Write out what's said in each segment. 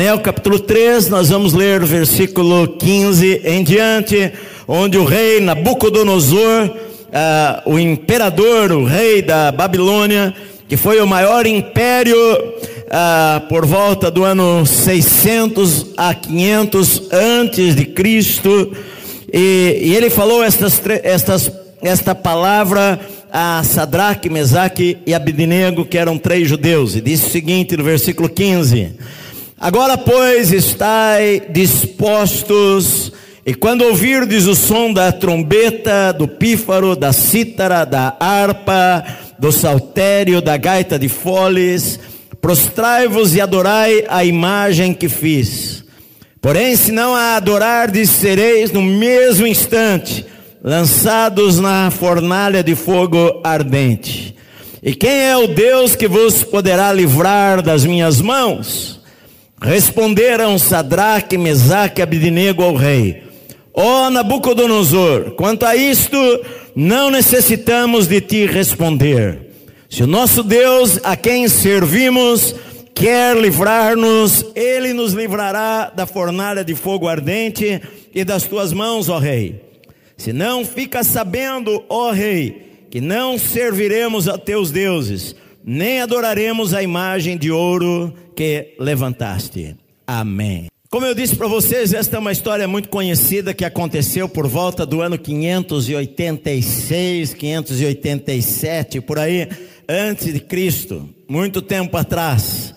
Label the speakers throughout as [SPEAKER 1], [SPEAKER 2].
[SPEAKER 1] Daniel capítulo 3, nós vamos ler o versículo 15 em diante, onde o rei Nabucodonosor, uh, o imperador, o rei da Babilônia, que foi o maior império uh, por volta do ano 600 a 500 antes de Cristo, e, e ele falou estas, estas, esta palavra a Sadraque, Mesaque e Abednego, que eram três judeus, e disse o seguinte no versículo 15: Agora, pois, estai dispostos, e quando ouvirdes o som da trombeta, do pífaro, da cítara, da harpa, do saltério, da gaita de foles, prostrai-vos e adorai a imagem que fiz. Porém, se não a adorardes, sereis no mesmo instante lançados na fornalha de fogo ardente. E quem é o Deus que vos poderá livrar das minhas mãos? Responderam Sadraque, Mesaque e Abidinego ao rei: Ó oh, Nabucodonosor, quanto a isto, não necessitamos de ti responder. Se o nosso Deus, a quem servimos, quer livrar-nos, ele nos livrará da fornalha de fogo ardente e das tuas mãos, ó rei. Se não fica sabendo, ó rei, que não serviremos a teus deuses, nem adoraremos a imagem de ouro que levantaste. Amém. Como eu disse para vocês, esta é uma história muito conhecida que aconteceu por volta do ano 586, 587, por aí, antes de Cristo, muito tempo atrás.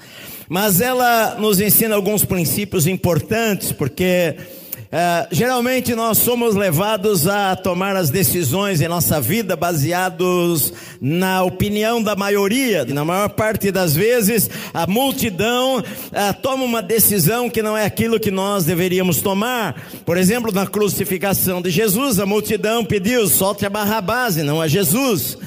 [SPEAKER 1] Mas ela nos ensina alguns princípios importantes, porque é, geralmente nós somos levados a tomar as decisões em nossa vida baseados na opinião da maioria. Na maior parte das vezes, a multidão uh, toma uma decisão que não é aquilo que nós deveríamos tomar. Por exemplo, na crucificação de Jesus, a multidão pediu: solte a barra base, não a Jesus.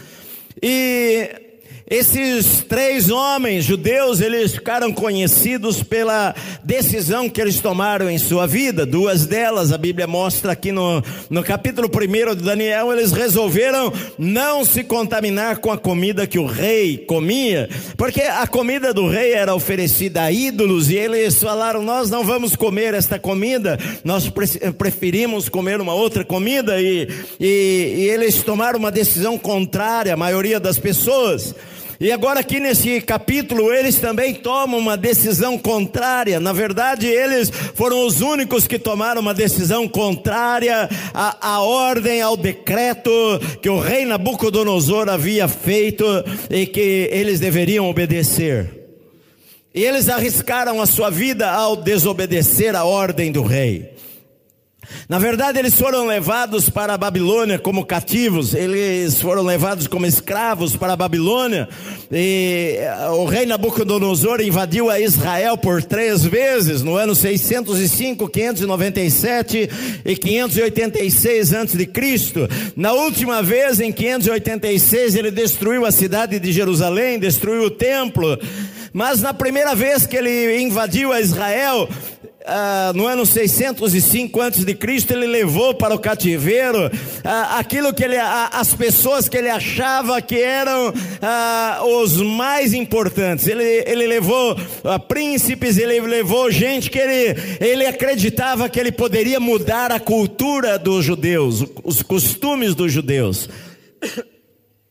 [SPEAKER 1] E esses três homens judeus, eles ficaram conhecidos pela decisão que eles tomaram em sua vida. Duas delas, a Bíblia mostra aqui no, no capítulo 1 de Daniel, eles resolveram não se contaminar com a comida que o rei comia, porque a comida do rei era oferecida a ídolos, e eles falaram: Nós não vamos comer esta comida, nós preferimos comer uma outra comida, e, e, e eles tomaram uma decisão contrária à maioria das pessoas. E agora, aqui nesse capítulo, eles também tomam uma decisão contrária. Na verdade, eles foram os únicos que tomaram uma decisão contrária à, à ordem, ao decreto que o rei Nabucodonosor havia feito e que eles deveriam obedecer. E eles arriscaram a sua vida ao desobedecer a ordem do rei. Na verdade, eles foram levados para a Babilônia como cativos, eles foram levados como escravos para a Babilônia, e eh, o rei Nabucodonosor invadiu a Israel por três vezes, no ano 605, 597 e 586 a.C. Na última vez, em 586, ele destruiu a cidade de Jerusalém, destruiu o templo, mas na primeira vez que ele invadiu a Israel, ah, no ano 605 antes de Cristo, ele levou para o cativeiro ah, aquilo que ele, as pessoas que ele achava que eram ah, os mais importantes. Ele, ele levou príncipes, ele levou gente que ele, ele acreditava que ele poderia mudar a cultura dos judeus, os costumes dos judeus.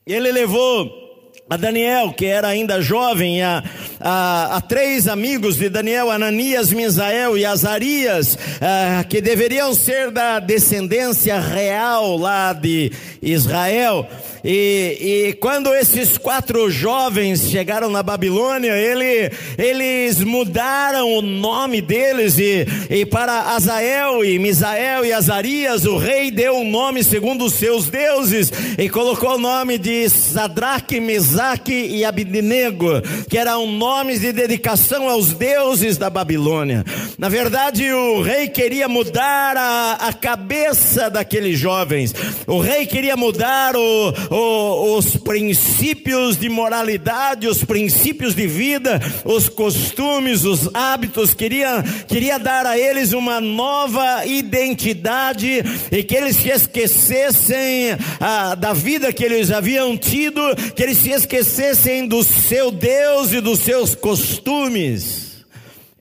[SPEAKER 1] Ele levou a Daniel, que era ainda jovem, a, a, a, três amigos de Daniel, Ananias, Misael e Azarias, a, que deveriam ser da descendência real lá de Israel. E, e, quando esses quatro jovens chegaram na Babilônia, ele, eles mudaram o nome deles e, e para Azael e Misael e Azarias, o rei deu um nome segundo os seus deuses e colocou o nome de Sadraque, Mesaque e Abednego, que eram nomes de dedicação aos deuses da Babilônia. Na verdade, o rei queria mudar a, a cabeça daqueles jovens. O rei queria mudar o os princípios de moralidade, os princípios de vida, os costumes, os hábitos, queria, queria dar a eles uma nova identidade e que eles se esquecessem ah, da vida que eles haviam tido, que eles se esquecessem do seu Deus e dos seus costumes.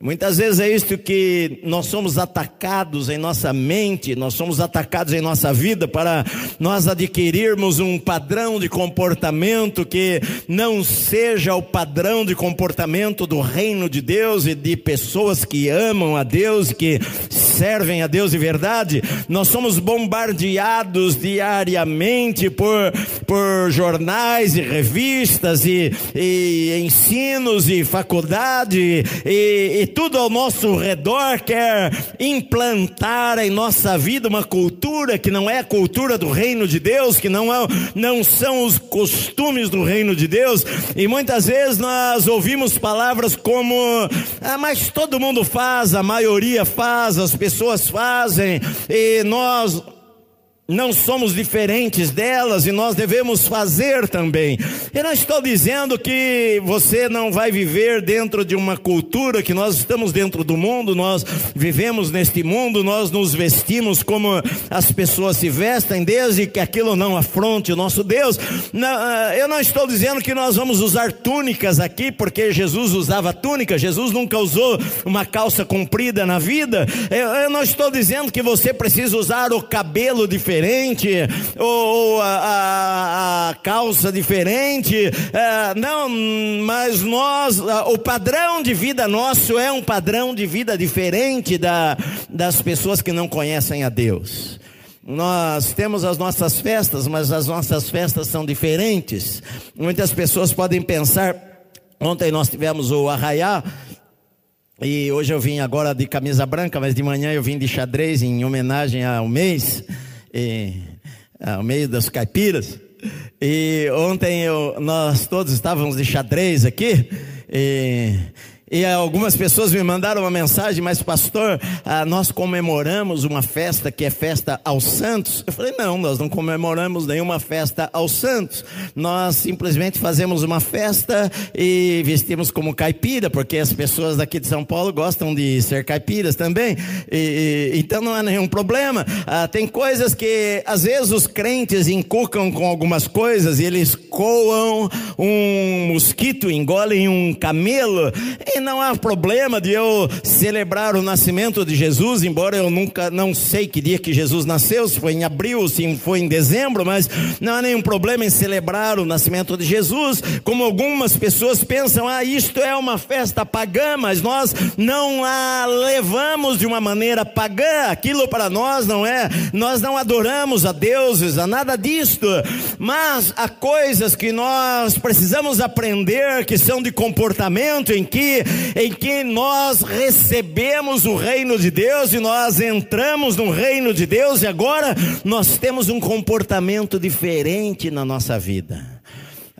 [SPEAKER 1] Muitas vezes é isto que nós somos atacados em nossa mente, nós somos atacados em nossa vida para nós adquirirmos um padrão de comportamento que não seja o padrão de comportamento do reino de Deus e de pessoas que amam a Deus, que servem a Deus de verdade. Nós somos bombardeados diariamente por, por jornais e revistas e, e ensinos e faculdade e, e tudo ao nosso redor quer implantar em nossa vida uma cultura que não é a cultura do reino de Deus, que não, é, não são os costumes do reino de Deus, e muitas vezes nós ouvimos palavras como: ah, mas todo mundo faz, a maioria faz, as pessoas fazem, e nós não somos diferentes delas e nós devemos fazer também. Eu não estou dizendo que você não vai viver dentro de uma cultura, que nós estamos dentro do mundo, nós vivemos neste mundo, nós nos vestimos como as pessoas se vestem, desde que aquilo não afronte o nosso Deus. Ah, eu não estou dizendo que nós vamos usar túnicas aqui, porque Jesus usava túnica, Jesus nunca usou uma calça comprida na vida. Eu não estou dizendo que você precisa usar o cabelo diferente diferente, ou a, a, a calça diferente. É, não, mas nós, o padrão de vida nosso é um padrão de vida diferente da, das pessoas que não conhecem a Deus. Nós temos as nossas festas, mas as nossas festas são diferentes. Muitas pessoas podem pensar. Ontem nós tivemos o arraiá, e hoje eu vim agora de camisa branca, mas de manhã eu vim de xadrez em homenagem ao mês e, ao meio das caipiras. E ontem eu, nós todos estávamos de xadrez aqui. E e algumas pessoas me mandaram uma mensagem, mas pastor, ah, nós comemoramos uma festa que é festa aos santos. Eu falei, não, nós não comemoramos nenhuma festa aos santos. Nós simplesmente fazemos uma festa e vestimos como caipira, porque as pessoas daqui de São Paulo gostam de ser caipiras também. E, e, então não há nenhum problema. Ah, tem coisas que às vezes os crentes inculcam com algumas coisas e eles coam um mosquito, engolem um camelo. E não há problema de eu celebrar o nascimento de Jesus, embora eu nunca não sei que dia que Jesus nasceu, se foi em abril, se foi em dezembro, mas não há nenhum problema em celebrar o nascimento de Jesus, como algumas pessoas pensam, ah, isto é uma festa pagã, mas nós não a levamos de uma maneira pagã, aquilo para nós não é, nós não adoramos a deuses, a nada disto, mas há coisas que nós precisamos aprender que são de comportamento em que em que nós recebemos o reino de Deus e nós entramos no reino de Deus e agora nós temos um comportamento diferente na nossa vida.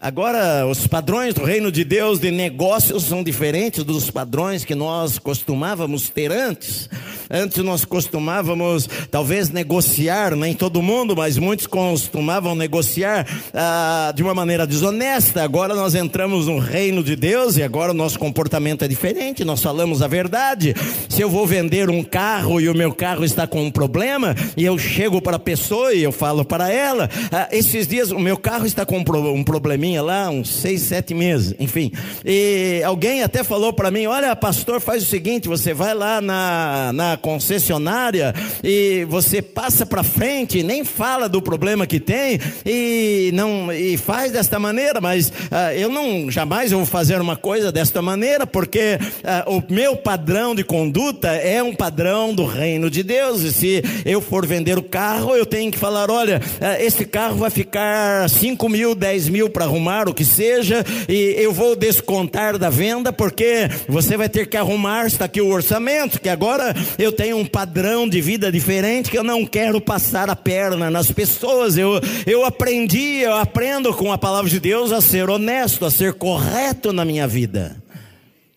[SPEAKER 1] Agora, os padrões do reino de Deus de negócios são diferentes dos padrões que nós costumávamos ter antes. Antes nós costumávamos, talvez, negociar, nem todo mundo, mas muitos costumavam negociar ah, de uma maneira desonesta. Agora nós entramos no reino de Deus e agora o nosso comportamento é diferente. Nós falamos a verdade. Se eu vou vender um carro e o meu carro está com um problema, e eu chego para a pessoa e eu falo para ela: ah, esses dias o meu carro está com um probleminha lá, uns seis, sete meses, enfim. E alguém até falou para mim: olha, pastor, faz o seguinte: você vai lá na, na concessionária e você passa para frente, nem fala do problema que tem e não e faz desta maneira, mas uh, eu não jamais vou fazer uma coisa desta maneira, porque uh, o meu padrão de conduta é um padrão do reino de Deus. E se eu for vender o carro, eu tenho que falar: olha, uh, esse carro vai ficar 5 mil, 10 mil para arrumar o que seja, e eu vou descontar da venda, porque você vai ter que arrumar, está aqui o orçamento, que agora eu tenho um padrão de vida diferente, que eu não quero passar a perna nas pessoas. Eu, eu aprendi, eu aprendo com a palavra de Deus a ser honesto, a ser correto na minha vida.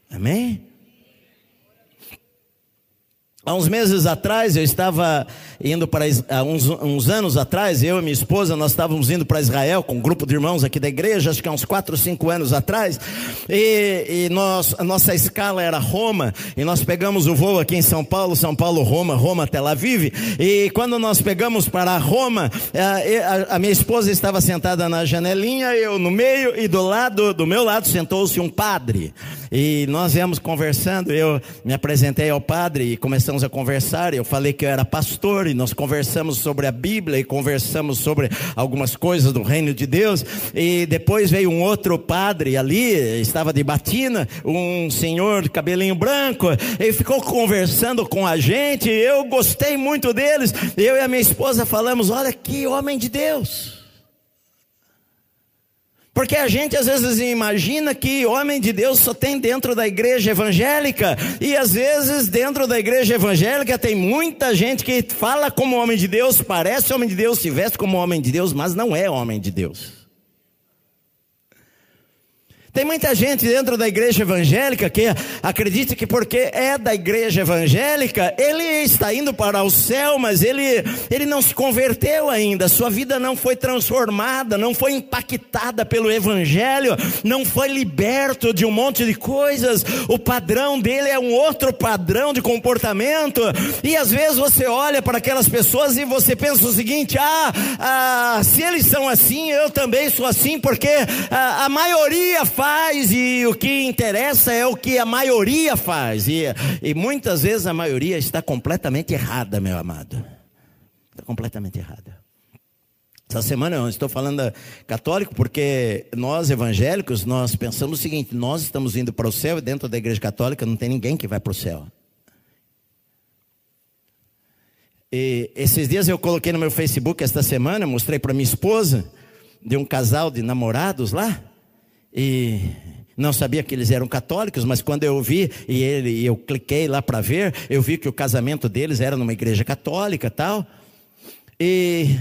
[SPEAKER 1] Amém? Há uns meses atrás eu estava indo para uns, uns anos atrás, eu e minha esposa, nós estávamos indo para Israel com um grupo de irmãos aqui da igreja, acho que há uns 4 ou 5 anos atrás, e, e nós, a nossa escala era Roma, e nós pegamos o voo aqui em São Paulo, São Paulo, Roma, Roma, Tel Aviv, e quando nós pegamos para Roma, a, a, a minha esposa estava sentada na janelinha, eu no meio, e do lado, do meu lado sentou-se um padre, e nós viemos conversando, eu me apresentei ao padre e começamos a conversar, eu falei que eu era pastor, e nós conversamos sobre a Bíblia, e conversamos sobre algumas coisas do reino de Deus, e depois veio um outro padre ali, estava de batina, um senhor de cabelinho branco, ele ficou conversando com a gente, eu gostei muito deles, eu e a minha esposa falamos, olha que homem de Deus, porque a gente às vezes imagina que homem de Deus só tem dentro da igreja evangélica, e às vezes dentro da igreja evangélica tem muita gente que fala como homem de Deus, parece homem de Deus, se veste como homem de Deus, mas não é homem de Deus. Tem muita gente dentro da igreja evangélica que acredita que porque é da igreja evangélica, ele está indo para o céu, mas ele, ele não se converteu ainda, sua vida não foi transformada, não foi impactada pelo evangelho, não foi liberto de um monte de coisas, o padrão dele é um outro padrão de comportamento, e às vezes você olha para aquelas pessoas e você pensa o seguinte: ah, ah se eles são assim, eu também sou assim, porque a, a maioria faz faz e o que interessa é o que a maioria faz. E, e muitas vezes a maioria está completamente errada, meu amado. Está completamente errada. Essa semana eu estou falando católico porque nós evangélicos, nós pensamos o seguinte, nós estamos indo para o céu e dentro da igreja católica não tem ninguém que vai para o céu. E esses dias eu coloquei no meu Facebook esta semana, mostrei para minha esposa, de um casal de namorados lá, e não sabia que eles eram católicos, mas quando eu vi e ele, eu cliquei lá para ver, eu vi que o casamento deles era numa igreja católica, tal. E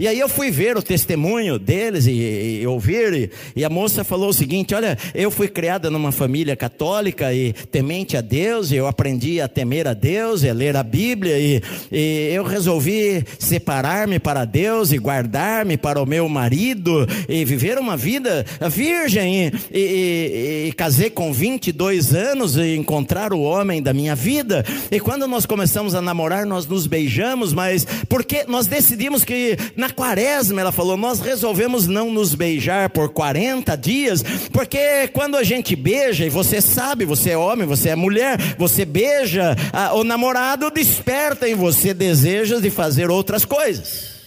[SPEAKER 1] e aí eu fui ver o testemunho deles e, e, ouvir, e, e, a moça falou o seguinte: Olha, eu fui criada numa família católica e temente a Deus, e eu aprendi a temer a Deus e a ler a Bíblia, e, e eu resolvi separar-me para Deus e guardar-me para o meu marido e viver uma vida virgem. E, e casei com 22 anos e encontrar o homem da minha vida. E quando nós começamos a namorar, nós nos beijamos, mas porque nós decidimos que na quaresma, ela falou, nós resolvemos não nos beijar por 40 dias, porque quando a gente beija, e você sabe, você é homem, você é mulher, você beija, ah, o namorado desperta em você desejos de fazer outras coisas.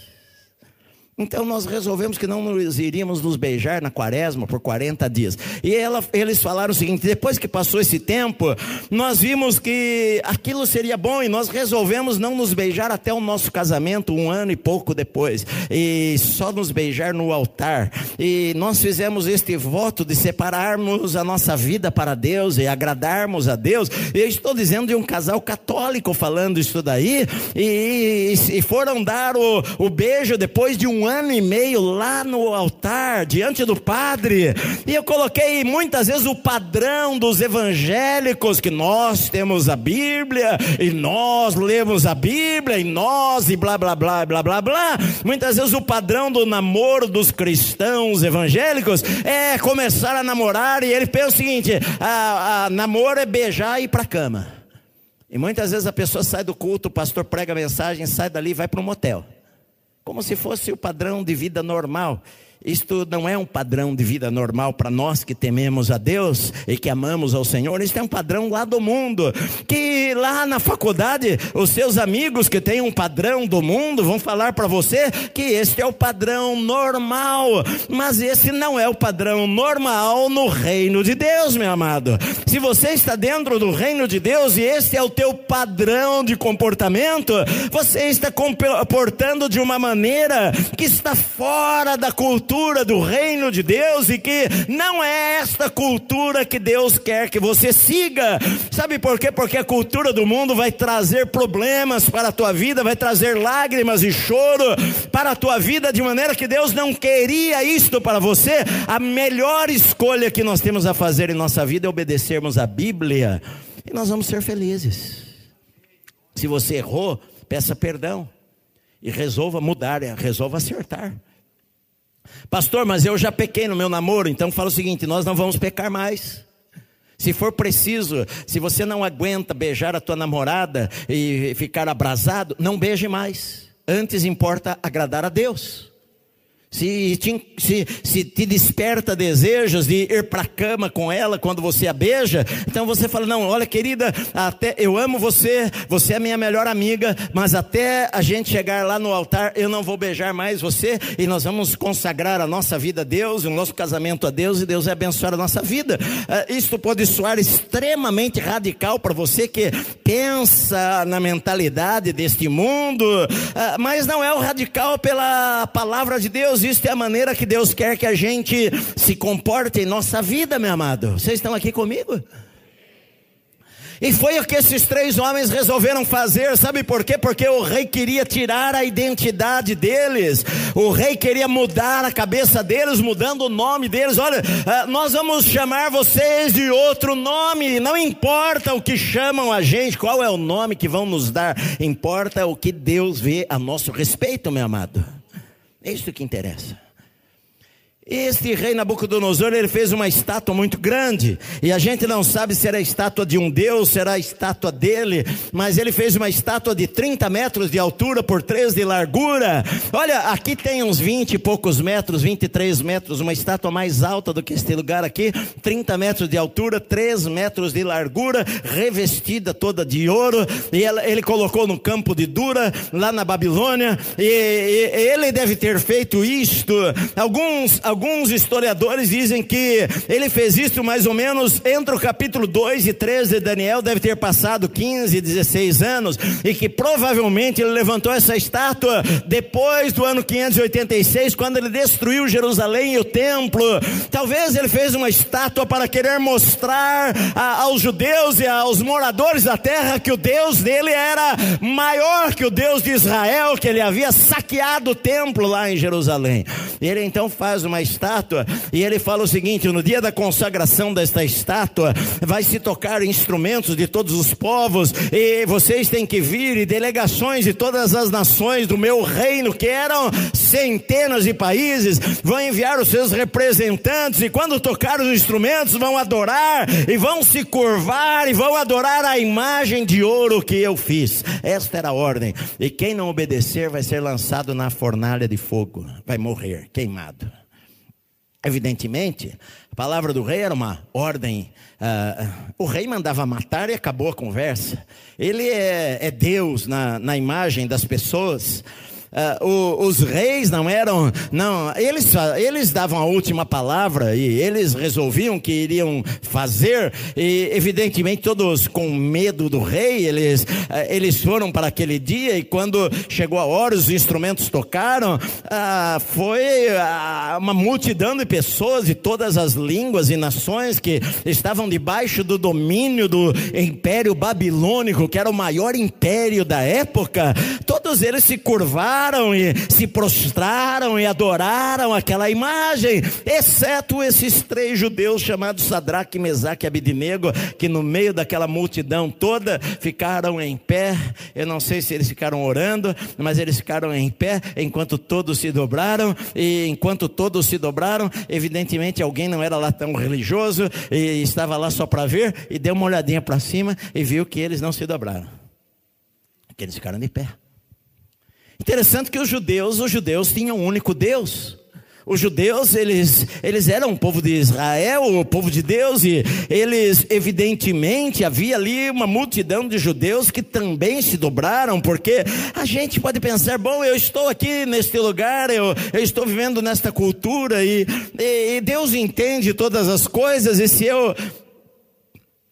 [SPEAKER 1] Então nós resolvemos que não nos iríamos nos beijar na quaresma por 40 dias. E ela, eles falaram o seguinte: depois que passou esse tempo, nós vimos que aquilo seria bom e nós resolvemos não nos beijar até o nosso casamento, um ano e pouco depois, e só nos beijar no altar. E nós fizemos este voto de separarmos a nossa vida para Deus e agradarmos a Deus. Eu estou dizendo de um casal católico falando isso daí, e, e foram dar o, o beijo depois de um um ano e meio lá no altar, diante do padre, e eu coloquei muitas vezes o padrão dos evangélicos, que nós temos a Bíblia, e nós lemos a Bíblia, e nós, e blá blá blá blá blá blá. Muitas vezes o padrão do namoro dos cristãos evangélicos é começar a namorar, e ele pensa o seguinte: a, a namoro é beijar e ir para cama. E muitas vezes a pessoa sai do culto, o pastor prega a mensagem, sai dali e vai para um motel como se fosse o padrão de vida normal. Isto não é um padrão de vida normal para nós que tememos a Deus e que amamos ao Senhor. Isto é um padrão lá do mundo. Que lá na faculdade, os seus amigos que têm um padrão do mundo vão falar para você que este é o padrão normal. Mas esse não é o padrão normal no reino de Deus, meu amado. Se você está dentro do reino de Deus e este é o teu padrão de comportamento, você está comportando de uma maneira que está fora da cultura cultura do reino de Deus e que não é esta cultura que Deus quer que você siga. Sabe por quê? Porque a cultura do mundo vai trazer problemas para a tua vida, vai trazer lágrimas e choro para a tua vida, de maneira que Deus não queria isto para você. A melhor escolha que nós temos a fazer em nossa vida é obedecermos a Bíblia e nós vamos ser felizes. Se você errou, peça perdão e resolva mudar, resolva acertar. Pastor, mas eu já pequei no meu namoro, então fala o seguinte: nós não vamos pecar mais. Se for preciso, se você não aguenta beijar a tua namorada e ficar abrasado, não beije mais. Antes importa agradar a Deus se te, se, se te desperta desejos de ir para a cama com ela quando você a beija, então você fala: Não, olha, querida, até eu amo você, você é minha melhor amiga, mas até a gente chegar lá no altar, eu não vou beijar mais você e nós vamos consagrar a nossa vida a Deus, o nosso casamento a Deus e Deus vai abençoar a nossa vida. Uh, isto pode soar extremamente radical para você que pensa na mentalidade deste mundo, uh, mas não é o radical pela palavra de Deus é a maneira que Deus quer que a gente se comporte em nossa vida, meu amado. Vocês estão aqui comigo? E foi o que esses três homens resolveram fazer, sabe por quê? Porque o rei queria tirar a identidade deles, o rei queria mudar a cabeça deles, mudando o nome deles. Olha, ah, nós vamos chamar vocês de outro nome, não importa o que chamam a gente, qual é o nome que vão nos dar, importa o que Deus vê a nosso respeito, meu amado. É isso que interessa. Este rei Nabucodonosor, ele fez uma estátua muito grande, e a gente não sabe se era a estátua de um deus, se era a estátua dele, mas ele fez uma estátua de 30 metros de altura por 3 de largura. Olha, aqui tem uns 20 e poucos metros, 23 metros, uma estátua mais alta do que este lugar aqui, 30 metros de altura, 3 metros de largura, revestida toda de ouro, e ele colocou no campo de Dura, lá na Babilônia, e, e ele deve ter feito isto. Alguns alguns historiadores dizem que ele fez isso mais ou menos entre o capítulo 2 e 3 de Daniel, deve ter passado 15, 16 anos, e que provavelmente ele levantou essa estátua depois do ano 586, quando ele destruiu Jerusalém e o templo. Talvez ele fez uma estátua para querer mostrar a, aos judeus e aos moradores da terra que o Deus dele era maior que o Deus de Israel, que ele havia saqueado o templo lá em Jerusalém. Ele então faz uma estátua e ele fala o seguinte: no dia da consagração desta estátua, vai se tocar instrumentos de todos os povos, e vocês têm que vir, e delegações de todas as nações do meu reino, que eram centenas de países, vão enviar os seus representantes, e quando tocar os instrumentos, vão adorar, e vão se curvar, e vão adorar a imagem de ouro que eu fiz. Esta era a ordem, e quem não obedecer vai ser lançado na fornalha de fogo, vai morrer queimado. Evidentemente, a palavra do rei era uma ordem. Uh, o rei mandava matar e acabou a conversa. Ele é, é Deus na, na imagem das pessoas uh, o, os reis não eram, não, eles, eles davam a última palavra e eles resolviam que iriam fazer, e evidentemente todos com medo do rei, eles, uh, eles foram para aquele dia e quando chegou a hora, os instrumentos tocaram, uh, foi uma multidão de pessoas de todas as línguas e nações que estavam debaixo do domínio do império babilônico, que era o maior império da época, todos eles se curvaram e se prostraram e adoraram aquela imagem, exceto esses três judeus chamados Sadraque, Mesaque e Abidinego, que no meio daquela multidão toda ficaram em pé. Eu não sei se eles ficaram orando, mas eles ficaram em pé enquanto todos se dobraram, e enquanto todos se dobraram, evidentemente alguém não era lá tão religioso e estava lá só para ver e deu uma olhadinha para cima e viu que eles não se dobraram. Que eles ficaram de pé. Interessante que os judeus, os judeus tinham um único Deus. Os judeus, eles, eles eram o povo de Israel, o povo de Deus, e eles, evidentemente, havia ali uma multidão de judeus que também se dobraram, porque a gente pode pensar, bom, eu estou aqui neste lugar, eu, eu estou vivendo nesta cultura, e, e, e Deus entende todas as coisas, e se eu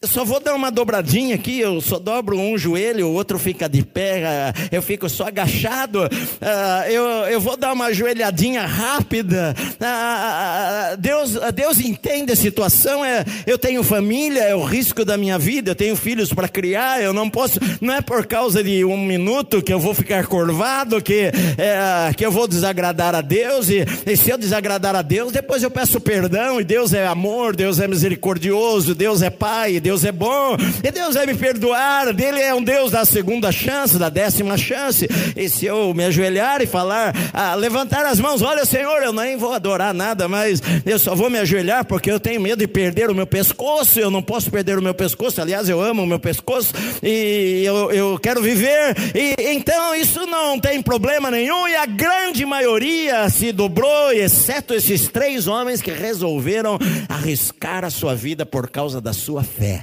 [SPEAKER 1] eu só vou dar uma dobradinha aqui, eu só dobro um joelho, o outro fica de pé, ah, eu fico só agachado, ah, eu, eu vou dar uma joelhadinha rápida. Ah, Deus, Deus entende a situação, eu tenho família, é o risco da minha vida, eu tenho filhos para criar, eu não posso, não é por causa de um minuto que eu vou ficar curvado, que, é, que eu vou desagradar a Deus, e, e se eu desagradar a Deus, depois eu peço perdão, e Deus é amor, Deus é misericordioso, Deus é Pai, Deus Deus é bom, e Deus vai me perdoar, Ele é um Deus da segunda chance, da décima chance. E se eu me ajoelhar e falar, ah, levantar as mãos, olha Senhor, eu nem vou adorar nada, mas eu só vou me ajoelhar porque eu tenho medo de perder o meu pescoço, eu não posso perder o meu pescoço, aliás, eu amo o meu pescoço e eu, eu quero viver, e então isso não tem problema nenhum, e a grande maioria se dobrou, exceto esses três homens que resolveram arriscar a sua vida por causa da sua fé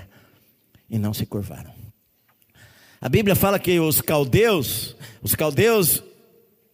[SPEAKER 1] e não se curvaram. A Bíblia fala que os caldeus, os caldeus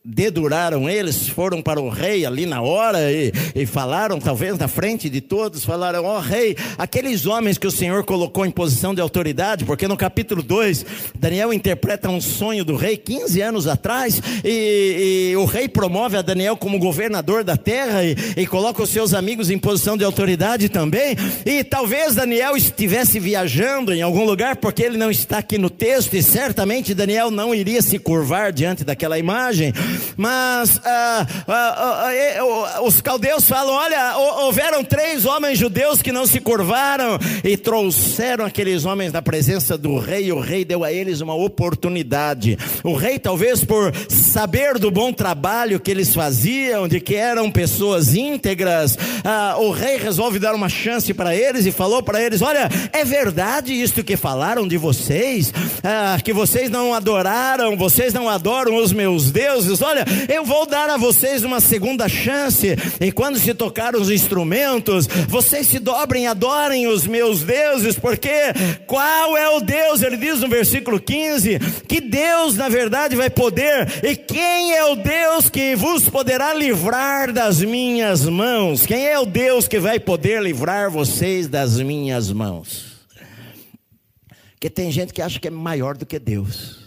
[SPEAKER 1] deduraram eles, foram para o rei ali na hora e, e falaram, talvez na frente de todos, falaram: Ó oh, rei, aqueles homens que o Senhor colocou em posição de autoridade, porque no capítulo 2, Daniel interpreta um sonho do rei 15 anos atrás, e, e o rei promove a Daniel como governador da terra e, e coloca os seus amigos em posição de autoridade também. E talvez Daniel estivesse viajando em algum lugar, porque ele não está aqui no texto, e certamente Daniel não iria se curvar diante daquela imagem. Mas ah, ah, ah, os caldeus falam: olha, houveram três homens judeus que não se curvaram e trouxeram aqueles homens na presença do rei. E o rei deu a eles uma oportunidade. O rei, talvez por saber do bom trabalho que eles faziam, de que eram pessoas íntegras, o rei resolve dar uma chance para eles e falou para eles: olha, é verdade isto que falaram de vocês, que vocês não adoraram, vocês não adoram os meus deuses olha, eu vou dar a vocês uma segunda chance, e quando se tocar os instrumentos, vocês se dobrem, adorem os meus deuses, porque qual é o Deus? Ele diz no versículo 15: que Deus na verdade vai poder, e quem é o Deus que vos poderá livrar das minhas mãos? Quem é o Deus que vai poder livrar vocês das minhas mãos? Porque tem gente que acha que é maior do que Deus.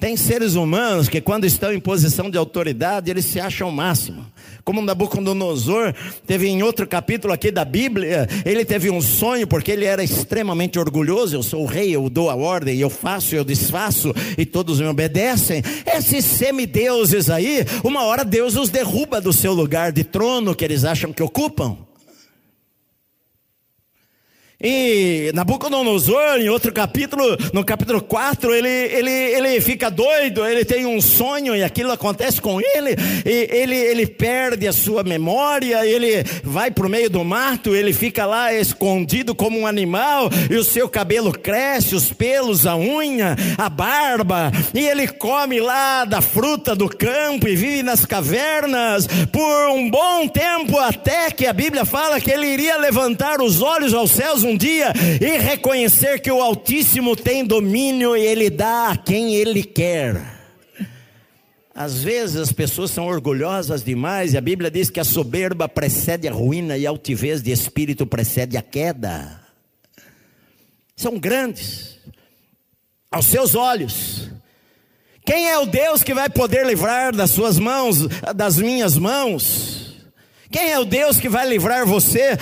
[SPEAKER 1] Tem seres humanos que, quando estão em posição de autoridade, eles se acham o máximo. Como Nabucodonosor teve em outro capítulo aqui da Bíblia, ele teve um sonho porque ele era extremamente orgulhoso. Eu sou o rei, eu dou a ordem, eu faço, eu desfaço e todos me obedecem. Esses semideuses aí, uma hora Deus os derruba do seu lugar de trono que eles acham que ocupam. E Nabucodonosor, em outro capítulo, no capítulo 4, ele, ele, ele fica doido, ele tem um sonho e aquilo acontece com ele, e ele, ele perde a sua memória, ele vai para o meio do mato, ele fica lá escondido como um animal, e o seu cabelo cresce, os pelos, a unha, a barba, e ele come lá da fruta do campo e vive nas cavernas por um bom tempo, até que a Bíblia fala que ele iria levantar os olhos aos céus um dia e reconhecer que o Altíssimo tem domínio e Ele dá a quem Ele quer. Às vezes as pessoas são orgulhosas demais, e a Bíblia diz que a soberba precede a ruína e a altivez de espírito precede a queda. São grandes aos seus olhos. Quem é o Deus que vai poder livrar das suas mãos, das minhas mãos? Quem é o Deus que vai livrar você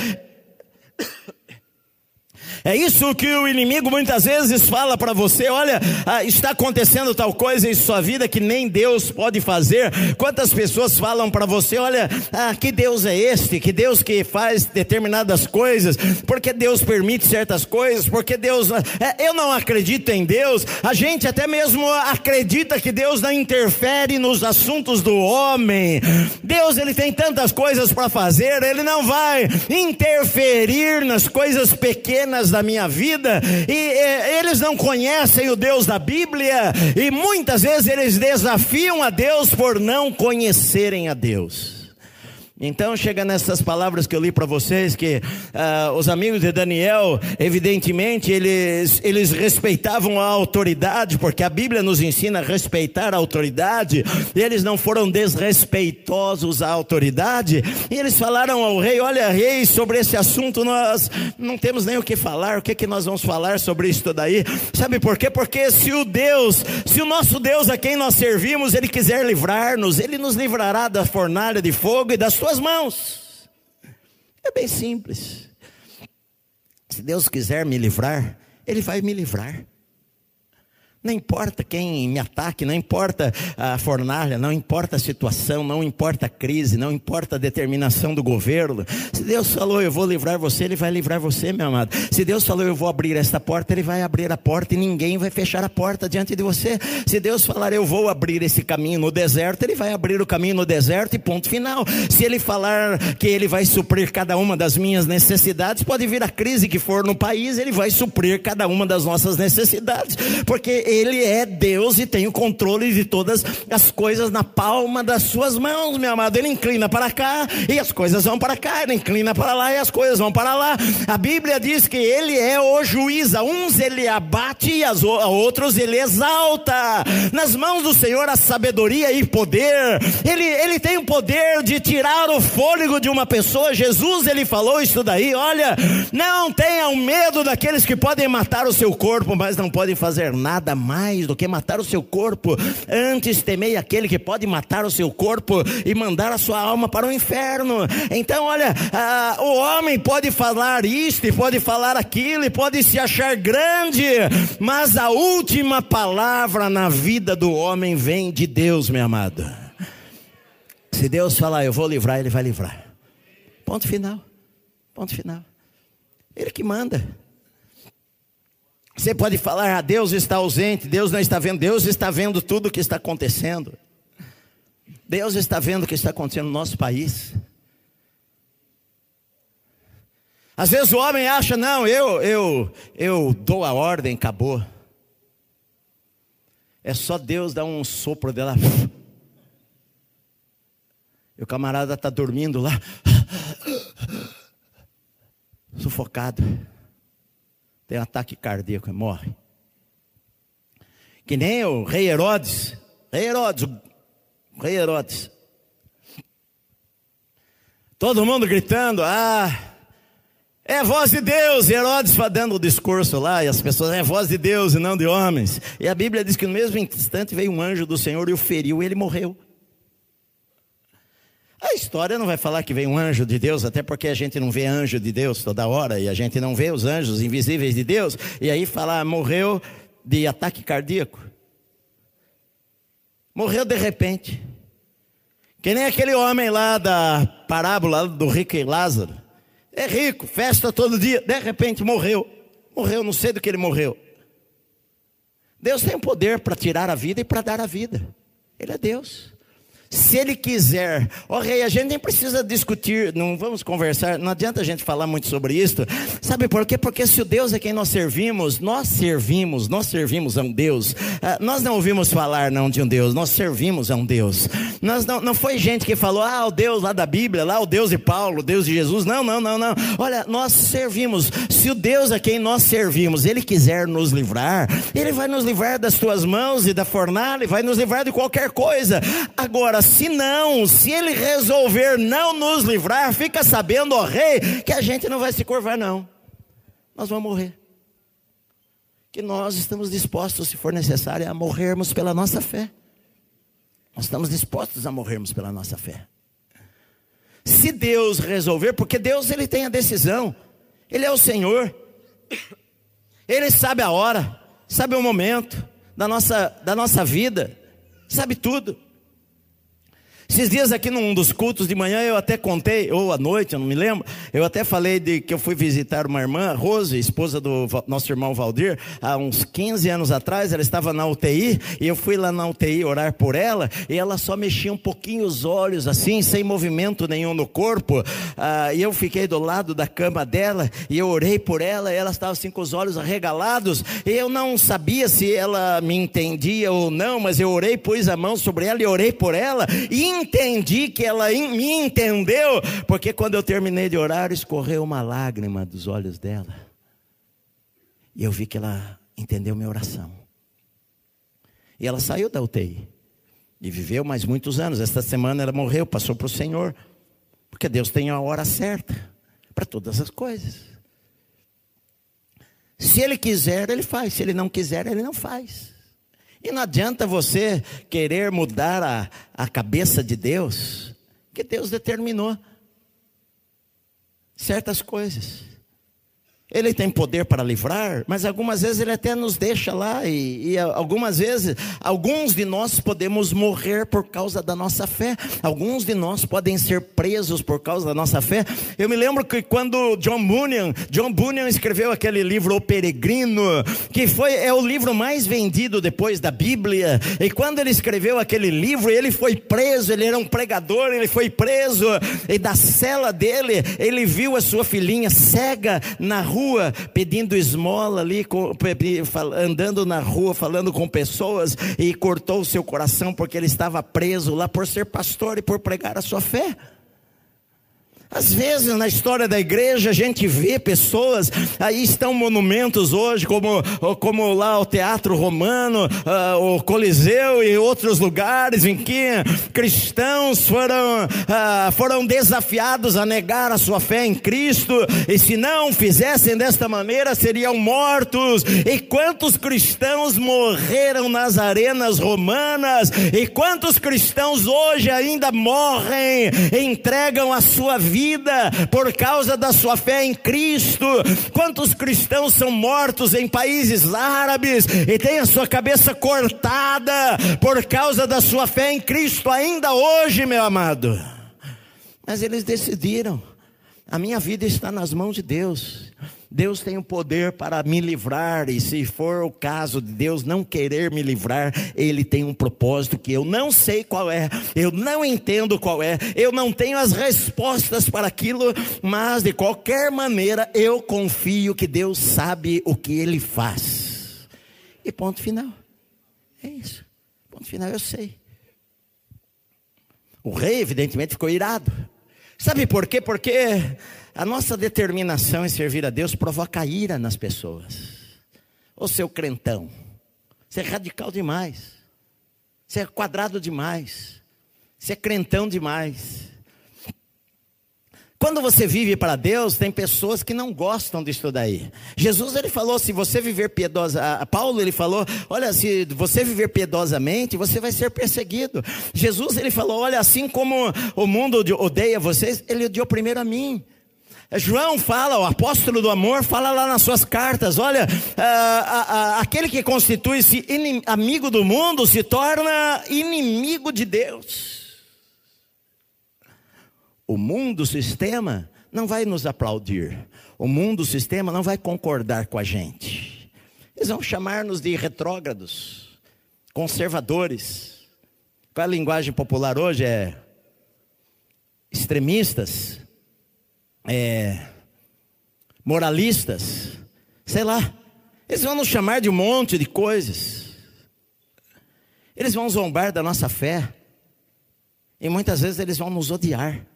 [SPEAKER 1] é isso que o inimigo muitas vezes fala para você: olha, ah, está acontecendo tal coisa em sua vida que nem Deus pode fazer. Quantas pessoas falam para você: olha, ah, que Deus é este? Que Deus que faz determinadas coisas? Porque Deus permite certas coisas? Porque Deus. É, eu não acredito em Deus. A gente até mesmo acredita que Deus não interfere nos assuntos do homem. Deus, ele tem tantas coisas para fazer, ele não vai interferir nas coisas pequenas da minha vida, e, e eles não conhecem o Deus da Bíblia, e muitas vezes eles desafiam a Deus por não conhecerem a Deus. Então chega nessas palavras que eu li para vocês que uh, os amigos de Daniel, evidentemente eles eles respeitavam a autoridade, porque a Bíblia nos ensina a respeitar a autoridade. E eles não foram desrespeitosos à autoridade. E eles falaram ao rei: Olha, rei, sobre esse assunto nós não temos nem o que falar. O que que nós vamos falar sobre isso daí? Sabe por quê? Porque se o Deus, se o nosso Deus a quem nós servimos, ele quiser livrar-nos, ele nos livrará da fornalha de fogo e das suas suas mãos. É bem simples. Se Deus quiser me livrar, Ele vai me livrar. Não importa quem me ataque, não importa a fornalha, não importa a situação, não importa a crise, não importa a determinação do governo. Se Deus falou, eu vou livrar você, Ele vai livrar você, meu amado. Se Deus falou, eu vou abrir esta porta, Ele vai abrir a porta e ninguém vai fechar a porta diante de você. Se Deus falar, eu vou abrir esse caminho no deserto, Ele vai abrir o caminho no deserto e ponto final. Se Ele falar que Ele vai suprir cada uma das minhas necessidades, pode vir a crise que for no país, Ele vai suprir cada uma das nossas necessidades, porque ele é Deus e tem o controle de todas as coisas na palma das suas mãos, meu amado. Ele inclina para cá e as coisas vão para cá, ele inclina para lá e as coisas vão para lá. A Bíblia diz que ele é o juiz, a uns ele abate e a outros ele exalta. Nas mãos do Senhor a sabedoria e poder. Ele, ele tem o poder de tirar o fôlego de uma pessoa. Jesus ele falou isso daí, olha, não tenham medo daqueles que podem matar o seu corpo, mas não podem fazer nada do que matar o seu corpo. Antes temei aquele que pode matar o seu corpo e mandar a sua alma para o inferno. Então, olha, ah, o homem pode falar isto e pode falar aquilo e pode se achar grande, mas a última palavra na vida do homem vem de Deus, meu amado. Se Deus falar, eu vou livrar, Ele vai livrar. Ponto final. Ponto final. Ele que manda. Você pode falar, ah, Deus está ausente, Deus não está vendo, Deus está vendo tudo o que está acontecendo. Deus está vendo o que está acontecendo no nosso país. Às vezes o homem acha, não, eu, eu, eu dou a ordem, acabou. É só Deus dar um sopro dela. E o camarada está dormindo lá, sufocado tem um ataque cardíaco e morre. Que nem o rei Herodes, rei Herodes, rei Herodes. Todo mundo gritando, ah, é voz de Deus, Herodes dando o discurso lá, e as pessoas, é voz de Deus e não de homens. E a Bíblia diz que no mesmo instante veio um anjo do Senhor e o feriu, e ele morreu. A história não vai falar que veio um anjo de Deus, até porque a gente não vê anjo de Deus toda hora, e a gente não vê os anjos invisíveis de Deus, e aí fala, morreu de ataque cardíaco. Morreu de repente. Que nem aquele homem lá da parábola do rico e Lázaro. É rico, festa todo dia, de repente morreu. Morreu, não sei do que ele morreu. Deus tem o poder para tirar a vida e para dar a vida. Ele é Deus. Se ele quiser, ó oh, rei, a gente nem precisa discutir, não vamos conversar, não adianta a gente falar muito sobre isso. Sabe por quê? Porque se o Deus é quem nós servimos, nós servimos, nós servimos a um Deus. Ah, nós não ouvimos falar não de um Deus, nós servimos a um Deus. Nós não, não foi gente que falou, ah, o Deus lá da Bíblia, lá o Deus de Paulo, o Deus de Jesus. Não, não, não, não. Olha, nós servimos. Se o Deus a quem nós servimos, ele quiser nos livrar, ele vai nos livrar das tuas mãos e da fornalha, vai nos livrar de qualquer coisa. Agora Agora, se não, se ele resolver não nos livrar, fica sabendo, ó rei, que a gente não vai se curvar, não. Nós vamos morrer. Que nós estamos dispostos, se for necessário, a morrermos pela nossa fé. Nós estamos dispostos a morrermos pela nossa fé. Se Deus resolver, porque Deus ele tem a decisão, Ele é o Senhor, Ele sabe a hora, sabe o momento da nossa, da nossa vida, sabe tudo. Esses dias aqui num dos cultos de manhã eu até contei, ou à noite, eu não me lembro, eu até falei de que eu fui visitar uma irmã, Rose, esposa do nosso irmão Valdir, há uns 15 anos atrás, ela estava na UTI, e eu fui lá na UTI orar por ela, e ela só mexia um pouquinho os olhos, assim, sem movimento nenhum no corpo, ah, e eu fiquei do lado da cama dela, e eu orei por ela, e ela estava assim com os olhos arregalados, e eu não sabia se ela me entendia ou não, mas eu orei, pus a mão sobre ela e orei por ela, e entendi que ela me entendeu, porque quando eu terminei de orar, escorreu uma lágrima dos olhos dela. E eu vi que ela entendeu minha oração. E ela saiu da UTI. E viveu mais muitos anos. Esta semana ela morreu, passou para o Senhor. Porque Deus tem a hora certa para todas as coisas. Se Ele quiser, Ele faz. Se Ele não quiser, Ele não faz. E não adianta você querer mudar a, a cabeça de Deus, que Deus determinou certas coisas. Ele tem poder para livrar, mas algumas vezes ele até nos deixa lá, e, e, algumas vezes, alguns de nós podemos morrer por causa da nossa fé, alguns de nós podem ser presos por causa da nossa fé. Eu me lembro que quando John Bunyan, John Bunyan escreveu aquele livro O Peregrino, que foi é o livro mais vendido depois da Bíblia, e quando ele escreveu aquele livro, ele foi preso, ele era um pregador, ele foi preso, e da cela dele, ele viu a sua filhinha cega na rua rua pedindo esmola ali, andando na rua falando com pessoas e cortou o seu coração porque ele estava preso lá por ser pastor e por pregar a sua fé. Às vezes na história da igreja a gente vê pessoas, aí estão monumentos hoje, como, como lá o Teatro Romano, uh, o Coliseu e outros lugares em que cristãos foram, uh, foram desafiados a negar a sua fé em Cristo, e se não fizessem desta maneira seriam mortos. E quantos cristãos morreram nas arenas romanas, e quantos cristãos hoje ainda morrem, entregam a sua vida vida por causa da sua fé em Cristo. Quantos cristãos são mortos em países árabes e têm a sua cabeça cortada por causa da sua fé em Cristo ainda hoje, meu amado? Mas eles decidiram. A minha vida está nas mãos de Deus. Deus tem o poder para me livrar, e se for o caso de Deus não querer me livrar, Ele tem um propósito que eu não sei qual é, eu não entendo qual é, eu não tenho as respostas para aquilo, mas de qualquer maneira eu confio que Deus sabe o que Ele faz. E ponto final. É isso. Ponto final, eu sei. O rei, evidentemente, ficou irado. Sabe por quê? Porque a nossa determinação em servir a Deus provoca ira nas pessoas. Ô seu crentão, você é radical demais. Você é quadrado demais. Você é crentão demais. Quando você vive para Deus, tem pessoas que não gostam disso daí. Jesus ele falou: se você viver piedosa, Paulo ele falou: olha, se você viver piedosamente, você vai ser perseguido. Jesus ele falou: olha, assim como o mundo odeia vocês, ele odiou primeiro a mim. João fala, o apóstolo do amor, fala lá nas suas cartas: olha, a, a, a, aquele que constitui-se amigo do mundo se torna inimigo de Deus. O mundo, o sistema, não vai nos aplaudir, o mundo, o sistema, não vai concordar com a gente. Eles vão chamar-nos de retrógrados, conservadores. Qual é a linguagem popular hoje? É extremistas é, moralistas, sei lá, eles vão nos chamar de um monte de coisas, eles vão zombar da nossa fé, e muitas vezes eles vão nos odiar.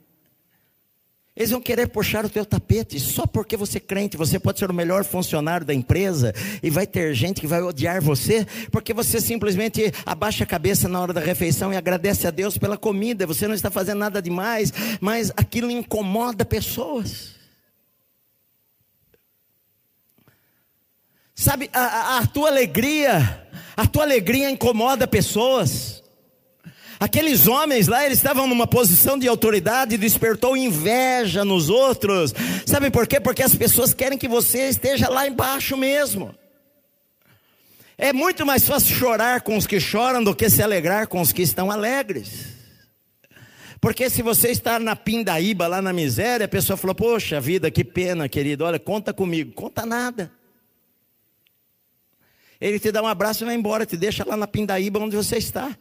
[SPEAKER 1] Eles vão querer puxar o teu tapete só porque você é crente. Você pode ser o melhor funcionário da empresa e vai ter gente que vai odiar você porque você simplesmente abaixa a cabeça na hora da refeição e agradece a Deus pela comida. Você não está fazendo nada demais, mas aquilo incomoda pessoas. Sabe, a, a, a tua alegria, a tua alegria incomoda pessoas. Aqueles homens lá, eles estavam numa posição de autoridade, despertou inveja nos outros. Sabe por quê? Porque as pessoas querem que você esteja lá embaixo mesmo. É muito mais fácil chorar com os que choram do que se alegrar com os que estão alegres. Porque se você está na pindaíba, lá na miséria, a pessoa falou: Poxa vida, que pena, querido, olha, conta comigo. Conta nada. Ele te dá um abraço e vai embora, te deixa lá na pindaíba onde você está.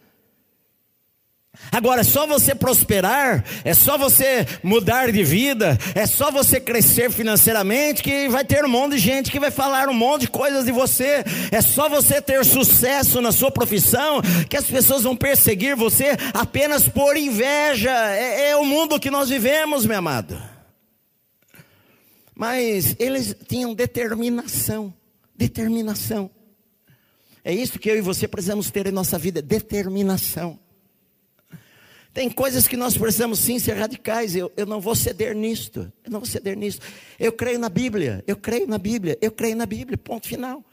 [SPEAKER 1] Agora, é só você prosperar, é só você mudar de vida, é só você crescer financeiramente que vai ter um monte de gente que vai falar um monte de coisas de você. É só você ter sucesso na sua profissão que as pessoas vão perseguir você apenas por inveja. É, é o mundo que nós vivemos, meu amado. Mas eles tinham determinação, determinação. É isso que eu e você precisamos ter em nossa vida, determinação. Tem coisas que nós precisamos sim ser radicais. Eu, eu não vou ceder nisto. Eu não vou ceder nisto. Eu creio na Bíblia. Eu creio na Bíblia. Eu creio na Bíblia. Ponto final.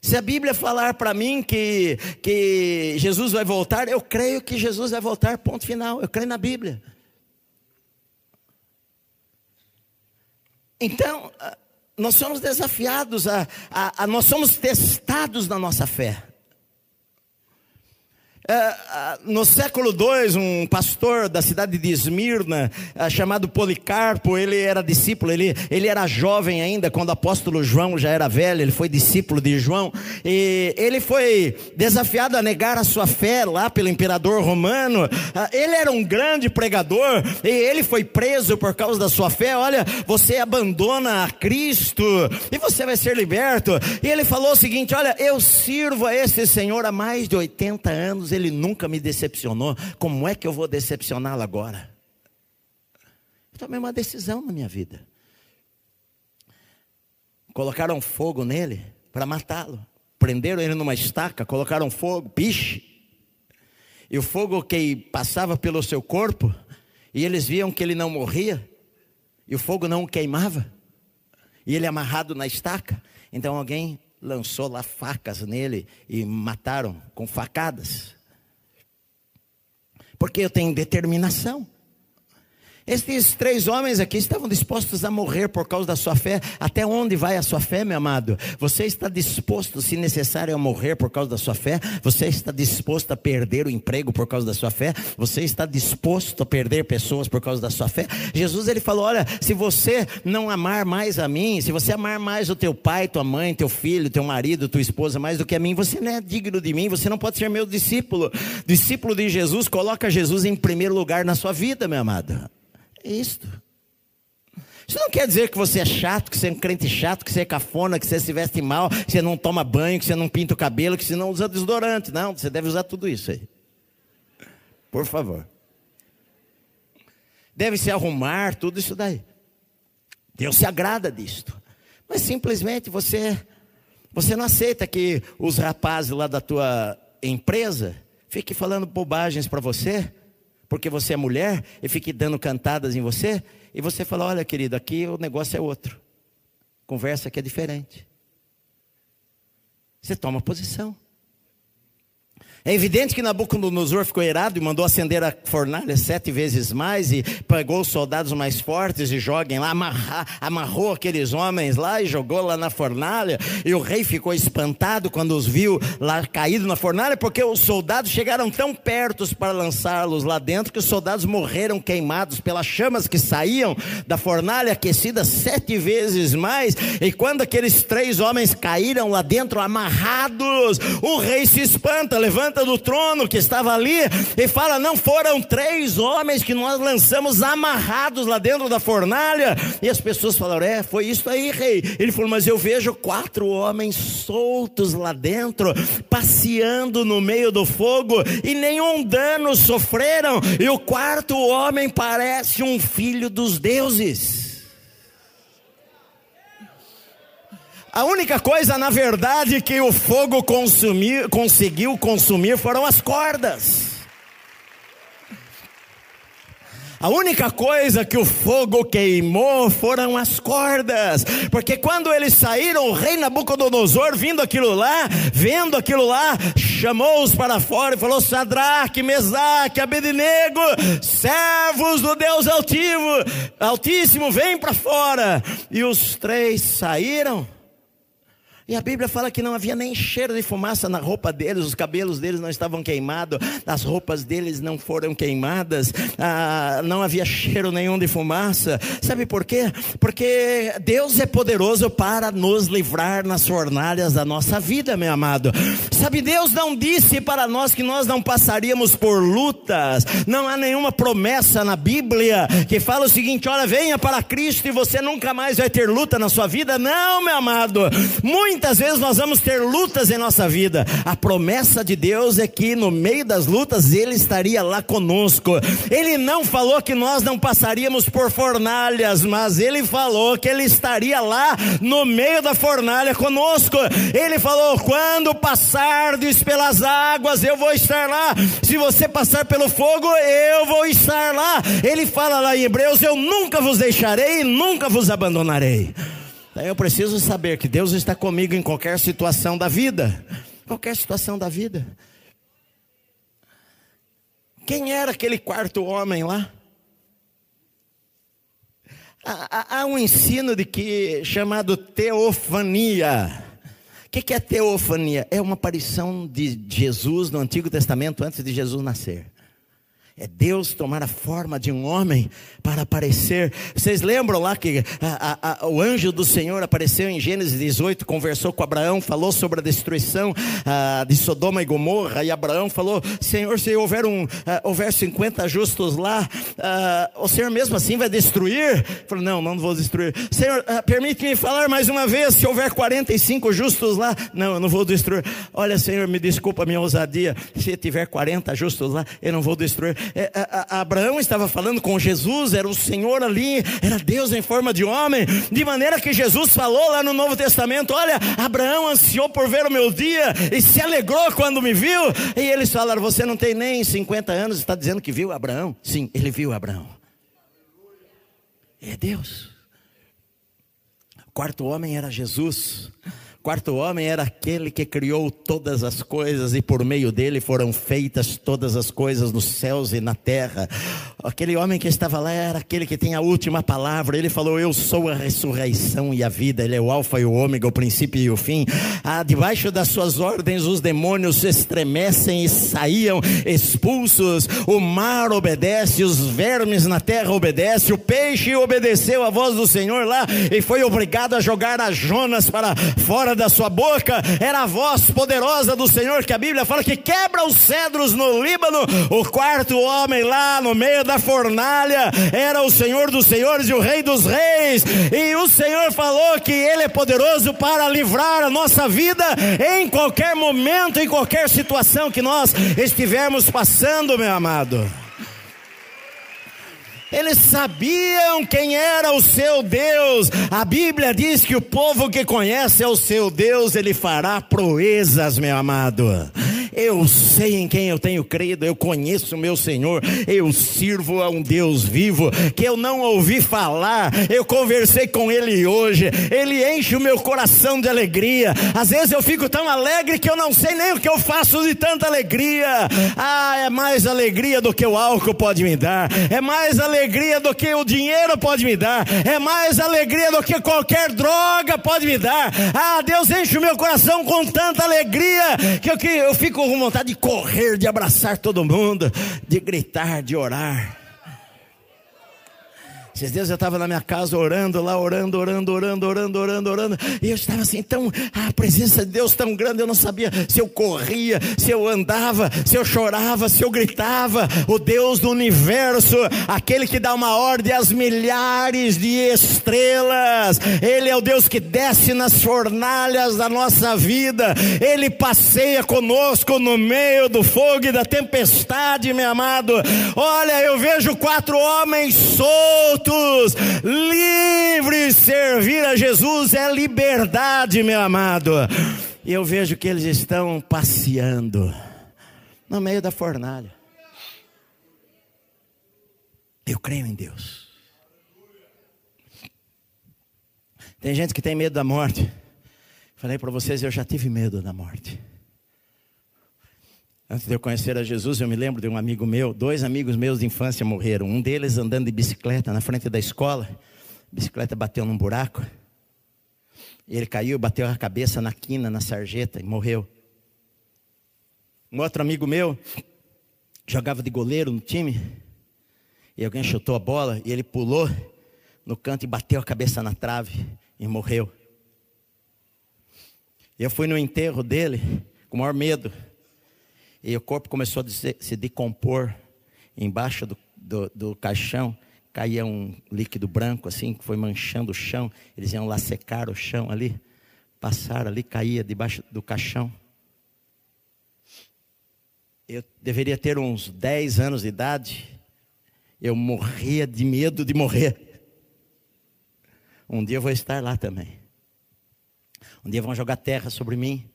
[SPEAKER 1] Se a Bíblia falar para mim que, que Jesus vai voltar, eu creio que Jesus vai voltar. Ponto final. Eu creio na Bíblia. Então, ah, nós somos desafiados, a, a, a, nós somos testados na nossa fé. É, no século II, um pastor da cidade de Esmirna, é, chamado Policarpo, ele era discípulo, ele, ele era jovem ainda, quando o apóstolo João já era velho, ele foi discípulo de João, e ele foi desafiado a negar a sua fé lá pelo imperador romano. É, ele era um grande pregador, e ele foi preso por causa da sua fé. Olha, você abandona a Cristo, e você vai ser liberto. E ele falou o seguinte: Olha, eu sirvo a esse Senhor há mais de 80 anos ele nunca me decepcionou, como é que eu vou decepcioná-lo agora? Eu tomei uma decisão na minha vida. Colocaram fogo nele para matá-lo. Prenderam ele numa estaca, colocaram fogo, piche. E o fogo que passava pelo seu corpo, e eles viam que ele não morria, e o fogo não o queimava, e ele amarrado na estaca. Então alguém lançou lá facas nele e mataram com facadas porque eu tenho determinação. Estes três homens aqui estavam dispostos a morrer por causa da sua fé. Até onde vai a sua fé, meu amado? Você está disposto, se necessário, a morrer por causa da sua fé? Você está disposto a perder o emprego por causa da sua fé? Você está disposto a perder pessoas por causa da sua fé? Jesus ele falou: olha, se você não amar mais a mim, se você amar mais o teu pai, tua mãe, teu filho, teu marido, tua esposa mais do que a mim, você não é digno de mim. Você não pode ser meu discípulo. Discípulo de Jesus coloca Jesus em primeiro lugar na sua vida, meu amado. É isto. Isso não quer dizer que você é chato, que você é um crente chato, que você é cafona, que você se veste mal, que você não toma banho, que você não pinta o cabelo, que você não usa desodorante. Não, você deve usar tudo isso aí. Por favor. Deve se arrumar, tudo isso daí. Deus se agrada disto. Mas simplesmente você você não aceita que os rapazes lá da tua empresa fiquem falando bobagens para você porque você é mulher e fique dando cantadas em você, e você fala: olha, querido, aqui o negócio é outro, conversa aqui é diferente. Você toma posição. É evidente que Nabucodonosor ficou irado e mandou acender a fornalha sete vezes mais e pegou os soldados mais fortes e joguem lá, amarrar, amarrou aqueles homens lá e jogou lá na fornalha. E o rei ficou espantado quando os viu lá caídos na fornalha, porque os soldados chegaram tão perto para lançá-los lá dentro que os soldados morreram queimados pelas chamas que saíam da fornalha aquecida sete vezes mais. E quando aqueles três homens caíram lá dentro amarrados, o rei se espanta, levanta do trono que estava ali e fala: Não foram três homens que nós lançamos amarrados lá dentro da fornalha? E as pessoas falaram: É, foi isso aí, rei. Ele falou: Mas eu vejo quatro homens soltos lá dentro, passeando no meio do fogo e nenhum dano sofreram. E o quarto homem parece um filho dos deuses. A única coisa, na verdade, que o fogo consumir, conseguiu consumir foram as cordas. A única coisa que o fogo queimou foram as cordas, porque quando eles saíram, o rei Nabucodonosor, vindo aquilo lá, vendo aquilo lá, chamou-os para fora e falou: Sadraque, Mesaque, Abednego, servos do Deus altivo, Altíssimo, vem para fora. E os três saíram e a Bíblia fala que não havia nem cheiro de fumaça na roupa deles, os cabelos deles não estavam queimados, as roupas deles não foram queimadas, ah, não havia cheiro nenhum de fumaça. Sabe por quê? Porque Deus é poderoso para nos livrar nas fornalhas da nossa vida, meu amado. Sabe, Deus não disse para nós que nós não passaríamos por lutas, não há nenhuma promessa na Bíblia que fala o seguinte: olha, venha para Cristo e você nunca mais vai ter luta na sua vida. Não, meu amado, muito Muitas vezes nós vamos ter lutas em nossa vida. A promessa de Deus é que no meio das lutas Ele estaria lá conosco. Ele não falou que nós não passaríamos por fornalhas, mas Ele falou que Ele estaria lá no meio da fornalha conosco. Ele falou: quando passardes pelas águas, eu vou estar lá. Se você passar pelo fogo, eu vou estar lá. Ele fala lá em Hebreus: eu nunca vos deixarei, nunca vos abandonarei. Eu preciso saber que Deus está comigo em qualquer situação da vida. Qualquer situação da vida. Quem era aquele quarto homem lá? há, há um ensino de que chamado teofania. O que, que é teofania? É uma aparição de Jesus no Antigo Testamento antes de Jesus nascer. É Deus tomar a forma de um homem para aparecer. Vocês lembram lá que a, a, a, o anjo do Senhor apareceu em Gênesis 18, conversou com Abraão, falou sobre a destruição ah, de Sodoma e Gomorra. E Abraão falou: Senhor, se houver, um, ah, houver 50 justos lá, ah, o Senhor mesmo assim vai destruir? Ele falou: Não, não vou destruir. Senhor, permite-me falar mais uma vez: se houver 45 justos lá, não, eu não vou destruir. Olha, Senhor, me desculpa a minha ousadia. Se tiver 40 justos lá, eu não vou destruir é, a, a Abraão estava falando com Jesus, era o Senhor ali, era Deus em forma de homem, de maneira que Jesus falou lá no Novo Testamento: Olha, Abraão ansiou por ver o meu dia e se alegrou quando me viu. E eles falaram: Você não tem nem 50 anos, está dizendo que viu Abraão? Sim, ele viu Abraão. É Deus. O quarto homem era Jesus quarto homem era aquele que criou todas as coisas e por meio dele foram feitas todas as coisas nos céus e na terra. Aquele homem que estava lá era aquele que tem a última palavra. Ele falou: Eu sou a ressurreição e a vida. Ele é o Alfa e o Ômega, o princípio e o fim. Ah, debaixo das suas ordens, os demônios se estremecem e saíam expulsos. O mar obedece, os vermes na terra obedecem. O peixe obedeceu a voz do Senhor lá e foi obrigado a jogar as Jonas para fora da sua boca era a voz poderosa do Senhor, que a Bíblia fala que quebra os cedros no Líbano. O quarto homem lá no meio da fornalha era o Senhor dos Senhores e o Rei dos Reis. E o Senhor falou que Ele é poderoso para livrar a nossa vida em qualquer momento, em qualquer situação que nós estivermos passando, meu amado. Eles sabiam quem era o seu Deus. A Bíblia diz que o povo que conhece é o seu Deus, ele fará proezas, meu amado. Eu sei em quem eu tenho crido, eu conheço o meu Senhor, eu sirvo a um Deus vivo que eu não ouvi falar, eu conversei com Ele hoje, Ele enche o meu coração de alegria. Às vezes eu fico tão alegre que eu não sei nem o que eu faço de tanta alegria. Ah, é mais alegria do que o álcool pode me dar, é mais alegria do que o dinheiro pode me dar, é mais alegria do que qualquer droga pode me dar. Ah, Deus enche o meu coração com tanta alegria que eu, que eu fico com vontade de correr, de abraçar todo mundo, de gritar, de orar. Esses dias eu estava na minha casa orando lá, orando, orando, orando, orando, orando, orando. E eu estava assim, tão, a presença de Deus tão grande, eu não sabia se eu corria, se eu andava, se eu chorava, se eu gritava. O Deus do universo, aquele que dá uma ordem às milhares de estrelas. Ele é o Deus que desce nas fornalhas da nossa vida. Ele passeia conosco no meio do fogo e da tempestade, meu amado. Olha, eu vejo quatro homens soltos livres. Servir a Jesus é liberdade, meu amado. E eu vejo que eles estão passeando no meio da fornalha. Eu creio em Deus. Tem gente que tem medo da morte. Falei para vocês, eu já tive medo da morte. Antes de eu conhecer a Jesus, eu me lembro de um amigo meu, dois amigos meus de infância morreram. Um deles andando de bicicleta na frente da escola. A bicicleta bateu num buraco. Ele caiu, bateu a cabeça na quina, na sarjeta e morreu. Um outro amigo meu jogava de goleiro no time. E alguém chutou a bola e ele pulou no canto e bateu a cabeça na trave e morreu. Eu fui no enterro dele com o maior medo e o corpo começou a se, decompor embaixo do, do, do caixão. Caía um líquido branco assim, que foi manchando o chão. Eles iam lá secar o chão ali. Passaram ali, caía debaixo do caixão. Eu deveria ter uns 10 anos de idade. Eu morria de medo de morrer. Um dia eu vou estar lá também. Um dia vão jogar terra sobre mim.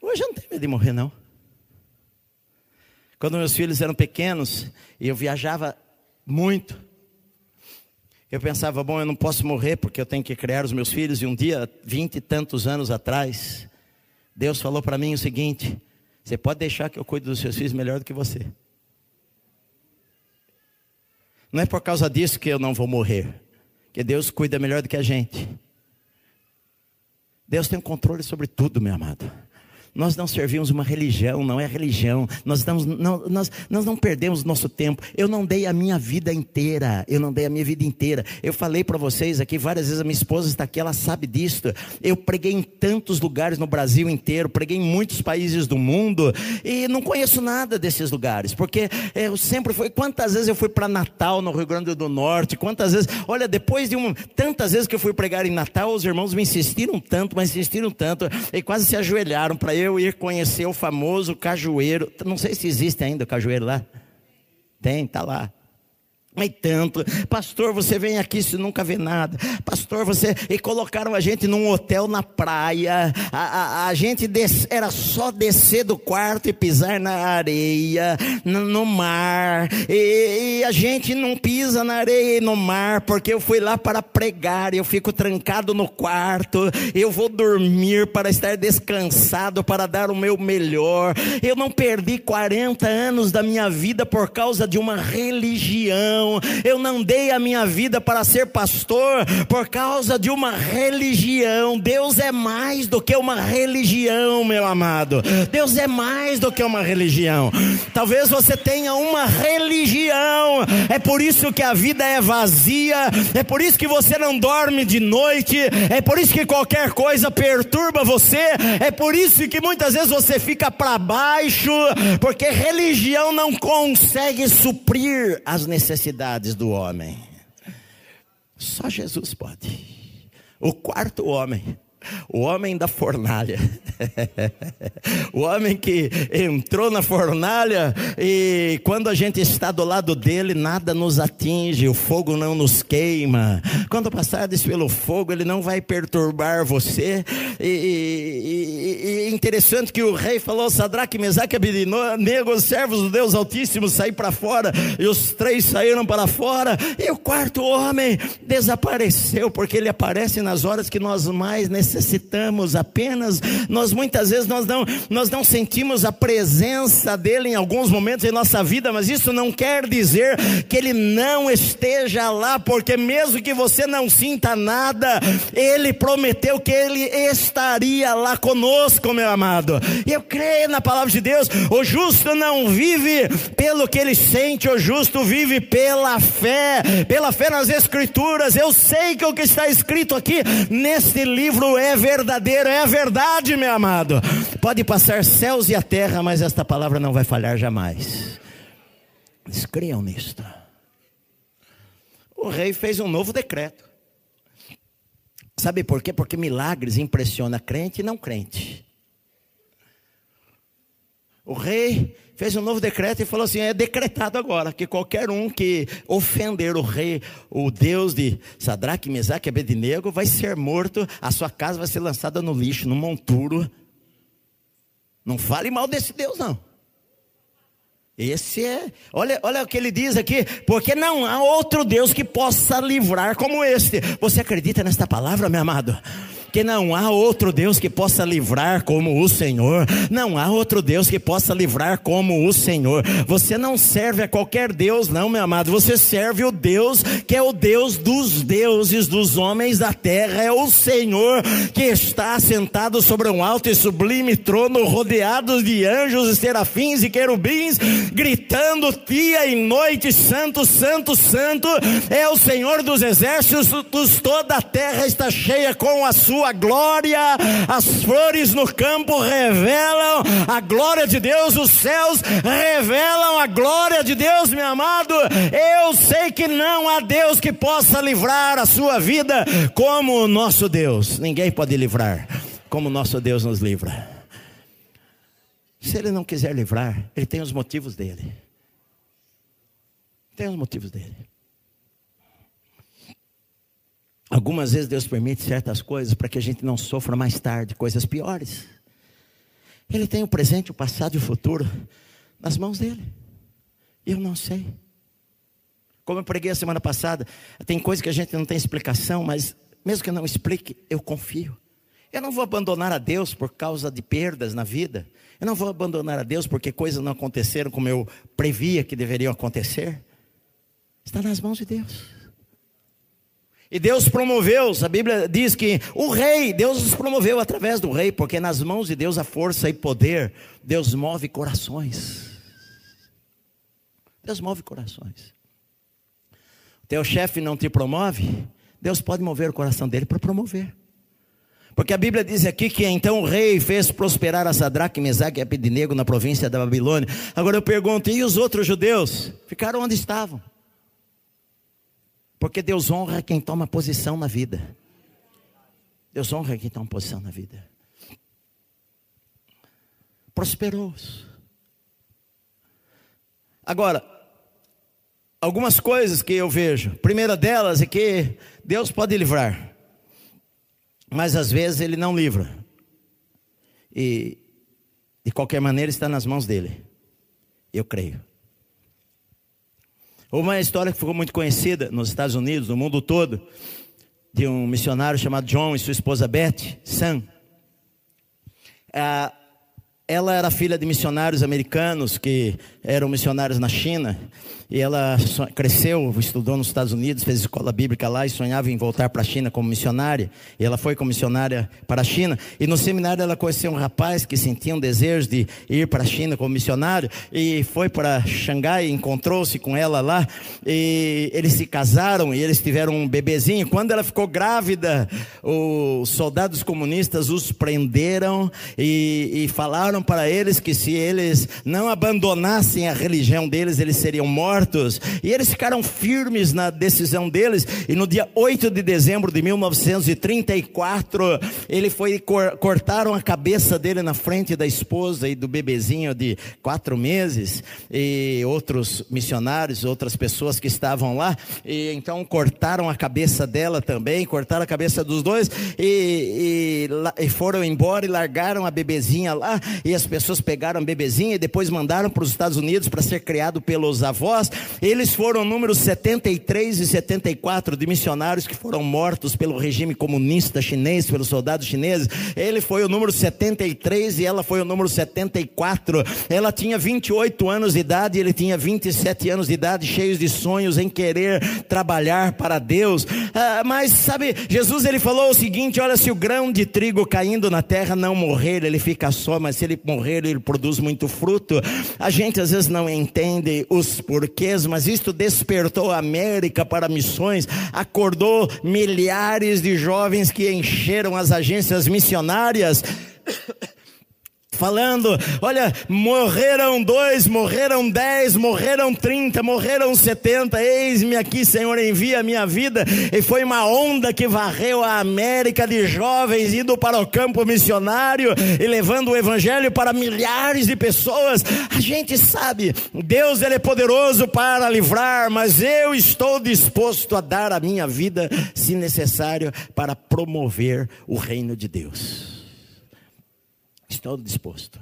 [SPEAKER 1] Hoje eu não tenho medo de morrer, não. Quando meus filhos eram pequenos e eu viajava muito, eu pensava, bom, eu não posso morrer porque eu tenho que criar os meus filhos. E um dia, vinte e tantos anos atrás, Deus falou para mim o seguinte: você pode deixar que eu cuide dos seus filhos melhor do que você. Não é por causa disso que eu não vou morrer, que Deus cuida melhor do que a gente. Deus tem um controle sobre tudo, meu amado. Nós não servimos uma religião, não é religião. Nós não, nós, nós não perdemos nosso tempo. Eu não dei a minha vida inteira. Eu não dei a minha vida inteira. Eu falei para vocês aqui várias vezes, a minha esposa está aqui, ela sabe disso. Eu preguei em tantos lugares no Brasil inteiro, preguei em muitos países do mundo e não conheço nada desses lugares, porque eu sempre fui. Quantas vezes eu fui para Natal, no Rio Grande do Norte? Quantas vezes, olha, depois de um, tantas vezes que eu fui pregar em Natal, os irmãos me insistiram tanto, mas insistiram tanto, e quase se ajoelharam para eu eu ir conhecer o famoso cajueiro. Não sei se existe ainda o cajueiro lá. Tem, tá lá. Mas tanto, pastor, você vem aqui se nunca vê nada. Pastor, você. E colocaram a gente num hotel na praia. A, a, a gente des... era só descer do quarto e pisar na areia, no, no mar. E, e, a gente não pisa na areia e no mar, porque eu fui lá para pregar. Eu fico trancado no quarto. Eu vou dormir para estar descansado, para dar o meu melhor. Eu não perdi 40 anos da minha vida por causa de uma religião Eu não dei a minha vida para ser pastor por causa de uma religião. Deus é mais do que uma religião, meu amado. Deus é mais do que uma religião. Talvez você tenha uma religião. É por isso que a vida é vazia. É por isso que você não dorme de noite. É por isso que qualquer coisa perturba você. É por isso que muitas vezes você fica para baixo, porque religião não consegue suprir as necessidades necessidades do homem. Só Jesus pode. O quarto homem o homem da fornalha, o homem que entrou na fornalha e quando a gente está do lado dele, nada nos atinge, o fogo não nos queima. Quando passares pelo fogo, ele não vai perturbar você. E, e, e interessante que o rei falou: Sadraque, Mesaque Abednego, os servos do Deus Altíssimo, saí para fora, e os três saíram para fora, e o quarto homem desapareceu, porque ele aparece nas horas que nós mais necessitamos necessitamos apenas, nós muitas vezes nós não, nós não sentimos a presença dele em alguns momentos em nossa vida, mas isso não quer dizer que ele não esteja lá, porque mesmo que você não sinta nada, ele prometeu que ele estaria lá conosco, meu amado. E eu creio na palavra de Deus, o justo não vive pelo que ele sente, o justo vive pela fé, pela fé nas escrituras. Eu sei que o que está escrito aqui neste livro é é verdadeiro, é a verdade, meu amado. Pode passar céus e a terra, mas esta palavra não vai falhar jamais. Eles criam nisto. O rei fez um novo decreto. Sabe por quê? Porque milagres impressiona crente e não crente. O rei fez um novo decreto e falou assim: é decretado agora que qualquer um que ofender o rei, o Deus de Sadraque, Mesaque e Abednego, vai ser morto, a sua casa vai ser lançada no lixo, no monturo. Não fale mal desse Deus, não. Esse é, olha, olha o que ele diz aqui, porque não há outro Deus que possa livrar como este. Você acredita nesta palavra, meu amado? Que não há outro Deus que possa livrar como o Senhor. Não há outro Deus que possa livrar como o Senhor. Você não serve a qualquer Deus, não, meu amado. Você serve o Deus que é o Deus dos deuses, dos homens da terra. É o Senhor que está sentado sobre um alto e sublime trono, rodeado de anjos e serafins e querubins, gritando dia e noite: Santo, Santo, Santo. É o Senhor dos exércitos. Toda a terra está cheia com a sua sua glória, as flores no campo revelam a glória de Deus, os céus revelam a glória de Deus, meu amado. Eu sei que não há Deus que possa livrar a sua vida como o nosso Deus, ninguém pode livrar como o nosso Deus nos livra. Se ele não quiser livrar, ele tem os motivos dele. Tem os motivos dele. Algumas vezes Deus permite certas coisas para que a gente não sofra mais tarde coisas piores. Ele tem o presente, o passado e o futuro nas mãos dele. Eu não sei. Como eu preguei a semana passada, tem coisas que a gente não tem explicação, mas mesmo que eu não explique, eu confio. Eu não vou abandonar a Deus por causa de perdas na vida. Eu não vou abandonar a Deus porque coisas não aconteceram como eu previa que deveriam acontecer. Está nas mãos de Deus. E Deus promoveu, a Bíblia diz que o rei, Deus os promoveu através do rei, porque nas mãos de Deus a força e poder, Deus move corações. Deus move corações. Teu chefe não te promove, Deus pode mover o coração dele para promover. Porque a Bíblia diz aqui que então o rei fez prosperar a Sadraque, Mesaque e Abednego na província da Babilônia. Agora eu pergunto, e os outros judeus? Ficaram onde estavam? Porque Deus honra quem toma posição na vida. Deus honra quem toma posição na vida. Prosperou-os. Agora, algumas coisas que eu vejo. Primeira delas é que Deus pode livrar, mas às vezes Ele não livra. E de qualquer maneira está nas mãos dele. Eu creio. Uma história que ficou muito conhecida nos Estados Unidos, no mundo todo, de um missionário chamado John e sua esposa Beth Sam. Ah, ela era filha de missionários americanos que eram missionários na China e ela cresceu, estudou nos Estados Unidos, fez escola bíblica lá e sonhava em voltar para a China como missionária. E ela foi como missionária para a China. E no seminário ela conheceu um rapaz que sentia um desejo de ir para a China como missionário. E foi para Xangai, encontrou-se com ela lá. E eles se casaram e eles tiveram um bebezinho. Quando ela ficou grávida, os soldados comunistas os prenderam e, e falaram para eles que se eles não abandonassem a religião deles, eles seriam mortos mortos. E eles ficaram firmes na decisão deles. E no dia 8 de dezembro de 1934, ele foi cortaram a cabeça dele na frente da esposa e do bebezinho de quatro meses e outros missionários, outras pessoas que estavam lá. E então cortaram a cabeça dela também, cortaram a cabeça dos dois e, e, e foram embora e largaram a bebezinha lá. E as pessoas pegaram a bebezinha e depois mandaram para os Estados Unidos para ser criado pelos avós eles foram números 73 e 74 de missionários que foram mortos pelo regime comunista chinês, pelos soldados chineses. Ele foi o número 73 e ela foi o número 74. Ela tinha 28 anos de idade, ele tinha 27 anos de idade, cheios de sonhos em querer trabalhar para Deus. Ah, mas sabe, Jesus ele falou o seguinte: olha, se o grão de trigo caindo na terra não morrer, ele fica só, mas se ele morrer, ele produz muito fruto. A gente às vezes não entende os porquês, mas isto despertou a América para missões, acordou milhares de jovens que encheram as agências missionárias falando: olha, morreram dois, morreram dez, morreram trinta, morreram setenta, eis-me aqui, Senhor, envia a minha vida. E foi uma onda que varreu a América de jovens indo para o campo missionário e levando o evangelho para milhares de pessoas. A gente sabe, Deus ele é poderoso para livrar, mas eu estou disposto a dar a minha vida, se necessário, para promover o reino de Deus. Estou disposto.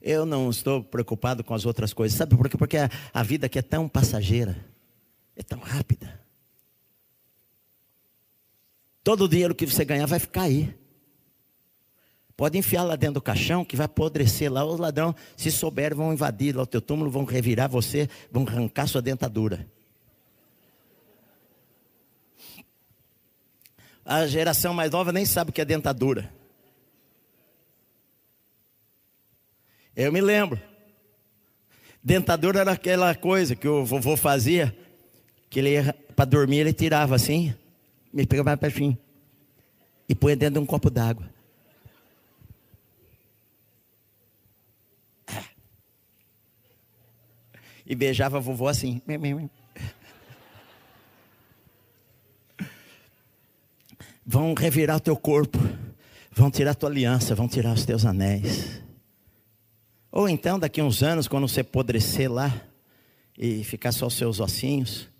[SPEAKER 1] Eu não estou preocupado com as outras coisas. Sabe por quê? Porque a, a vida aqui é tão passageira, é tão rápida. Todo o dinheiro que você ganhar vai ficar aí. Pode enfiar lá dentro do caixão que vai apodrecer lá. Os ladrão, se souberem, vão invadir lá o teu túmulo, vão revirar você, vão arrancar sua dentadura. A geração mais nova nem sabe o que é dentadura. Eu me lembro. Dentadura era aquela coisa que o vovô fazia, que ele para dormir ele tirava assim, me pegava pertinho e põe dentro de um copo d'água. E beijava a vovó assim. vão revirar teu corpo, vão tirar tua aliança, vão tirar os teus anéis. Ou então, daqui a uns anos, quando você apodrecer lá e ficar só os seus ossinhos.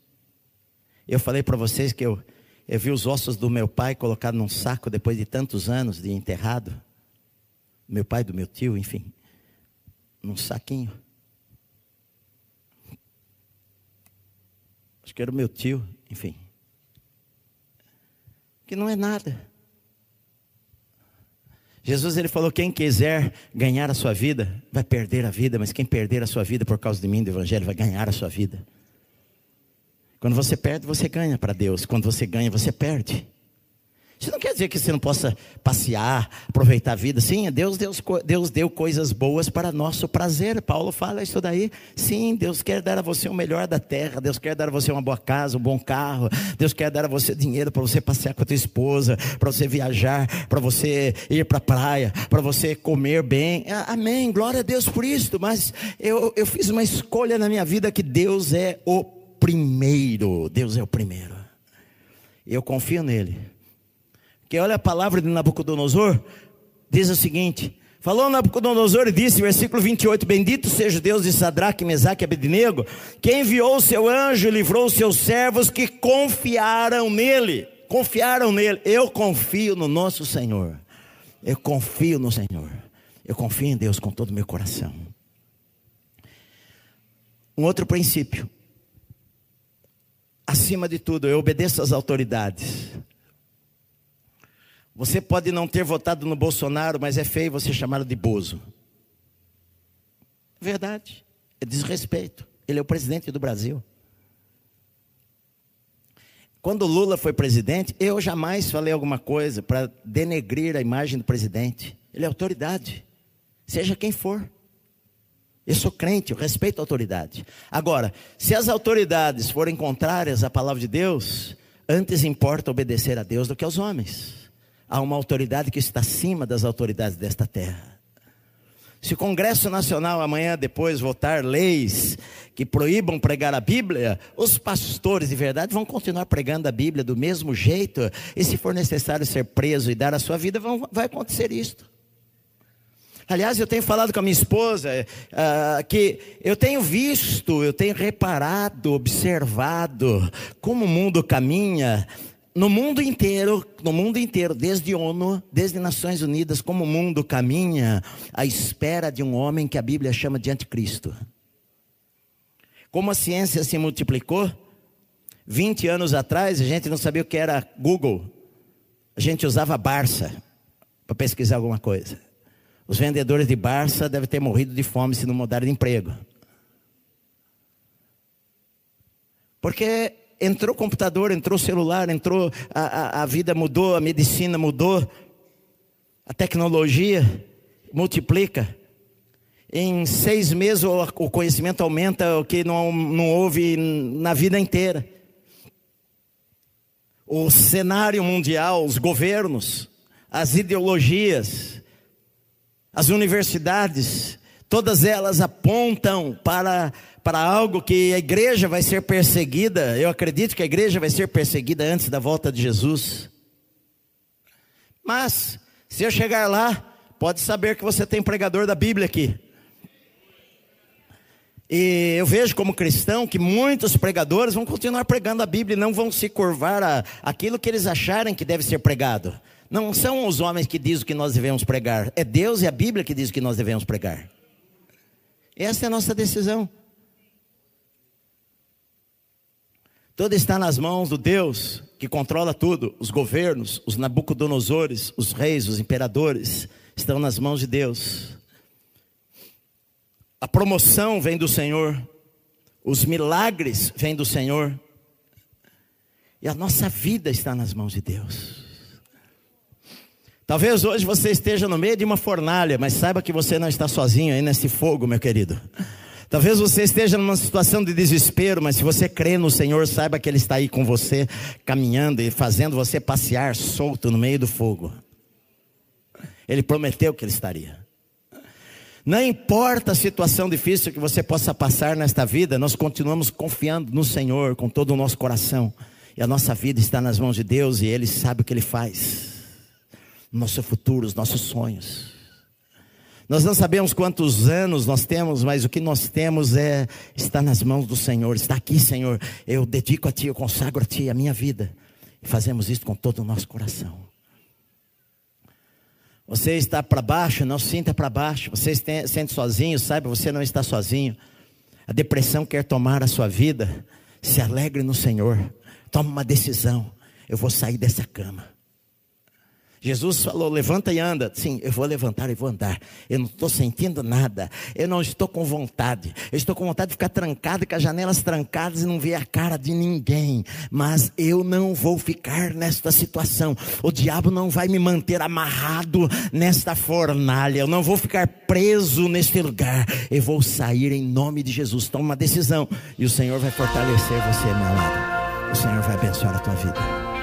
[SPEAKER 1] Eu falei para vocês que eu, eu vi os ossos do meu pai colocados num saco depois de tantos anos de enterrado. Meu pai, do meu tio, enfim. Num saquinho. Acho que era o meu tio, enfim que não é nada. Jesus ele falou: quem quiser ganhar a sua vida, vai perder a vida, mas quem perder a sua vida por causa de mim, do Evangelho, vai ganhar a sua vida. Quando você perde, você ganha para Deus. Quando você ganha, você perde. Isso não quer dizer que você não possa passear, aproveitar a vida. Sim, Deus, Deus, Deus deu coisas boas para nosso prazer. Paulo fala isso daí. Sim, Deus quer dar a você o melhor da terra. Deus quer dar a você uma boa casa, um bom carro. Deus quer dar a você dinheiro para você passear com a tua esposa, para você viajar, para você ir para a praia, para você comer bem. Amém. Glória a Deus por isso. Mas eu, eu fiz uma escolha na minha vida que Deus é o primeiro. Deus é o primeiro. Eu confio nele. Que olha a palavra de Nabucodonosor, diz o seguinte: Falou Nabucodonosor e disse, versículo 28, Bendito seja o Deus de Sadraque, Mesaque e Abednego, que enviou o seu anjo e livrou os seus servos que confiaram nele. Confiaram nele. Eu confio no nosso Senhor. Eu confio no Senhor. Eu confio em Deus com todo o meu coração. Um outro princípio. Acima de tudo, eu obedeço às autoridades. Você pode não ter votado no Bolsonaro, mas é feio você chamá-lo de Bozo. Verdade. É desrespeito. Ele é o presidente do Brasil. Quando Lula foi presidente, eu jamais falei alguma coisa para denegrir a imagem do presidente. Ele é autoridade, seja quem for. Eu sou crente, eu respeito a autoridade. Agora, se as autoridades forem contrárias à palavra de Deus, antes importa obedecer a Deus do que aos homens há uma autoridade que está acima das autoridades desta terra. Se o Congresso Nacional amanhã depois votar leis que proíbam pregar a Bíblia, os pastores de verdade vão continuar pregando a Bíblia do mesmo jeito, e se for necessário ser preso e dar a sua vida, vão, vai acontecer isto. Aliás, eu tenho falado com a minha esposa uh, que eu tenho visto, eu tenho reparado, observado como o mundo caminha no mundo inteiro, no mundo inteiro, desde ONU, desde Nações Unidas, como o mundo caminha à espera de um homem que a Bíblia chama de anticristo. Como a ciência se multiplicou, 20 anos atrás a gente não sabia o que era Google. A gente usava Barça para pesquisar alguma coisa. Os vendedores de Barça devem ter morrido de fome se não mudaram de emprego. Porque entrou computador, entrou celular, entrou a, a, a vida mudou, a medicina mudou, a tecnologia multiplica. Em seis meses o conhecimento aumenta o que não, não houve na vida inteira. O cenário mundial, os governos, as ideologias, as universidades, todas elas apontam para para algo que a igreja vai ser perseguida. Eu acredito que a igreja vai ser perseguida antes da volta de Jesus. Mas, se eu chegar lá, pode saber que você tem pregador da Bíblia aqui. E eu vejo como cristão que muitos pregadores vão continuar pregando a Bíblia e não vão se curvar a aquilo que eles acharem que deve ser pregado. Não são os homens que dizem o que nós devemos pregar, é Deus e a Bíblia que diz o que nós devemos pregar. Essa é a nossa decisão. Tudo está nas mãos do Deus que controla tudo. Os governos, os Nabucodonosores, os reis, os imperadores estão nas mãos de Deus. A promoção vem do Senhor. Os milagres vêm do Senhor. E a nossa vida está nas mãos de Deus. Talvez hoje você esteja no meio de uma fornalha, mas saiba que você não está sozinho aí nesse fogo, meu querido. Talvez você esteja numa situação de desespero, mas se você crê no Senhor, saiba que Ele está aí com você, caminhando e fazendo você passear solto no meio do fogo. Ele prometeu que Ele estaria. Não importa a situação difícil que você possa passar nesta vida, nós continuamos confiando no Senhor com todo o nosso coração. E a nossa vida está nas mãos de Deus e Ele sabe o que Ele faz. Nosso futuro, os nossos sonhos. Nós não sabemos quantos anos nós temos, mas o que nós temos é está nas mãos do Senhor. Está aqui, Senhor. Eu dedico a Ti, eu consagro a Ti a minha vida. E fazemos isso com todo o nosso coração. Você está para baixo, não sinta para baixo. Você se sente sozinho, saiba, você não está sozinho. A depressão quer tomar a sua vida. Se alegre no Senhor. Tome uma decisão. Eu vou sair dessa cama. Jesus falou: levanta e anda. Sim, eu vou levantar e vou andar. Eu não estou sentindo nada. Eu não estou com vontade. Eu estou com vontade de ficar trancado, com as janelas trancadas e não ver a cara de ninguém. Mas eu não vou ficar nesta situação. O diabo não vai me manter amarrado nesta fornalha. Eu não vou ficar preso neste lugar. Eu vou sair em nome de Jesus. Toma uma decisão e o Senhor vai fortalecer você, meu amado. O Senhor vai abençoar a tua vida.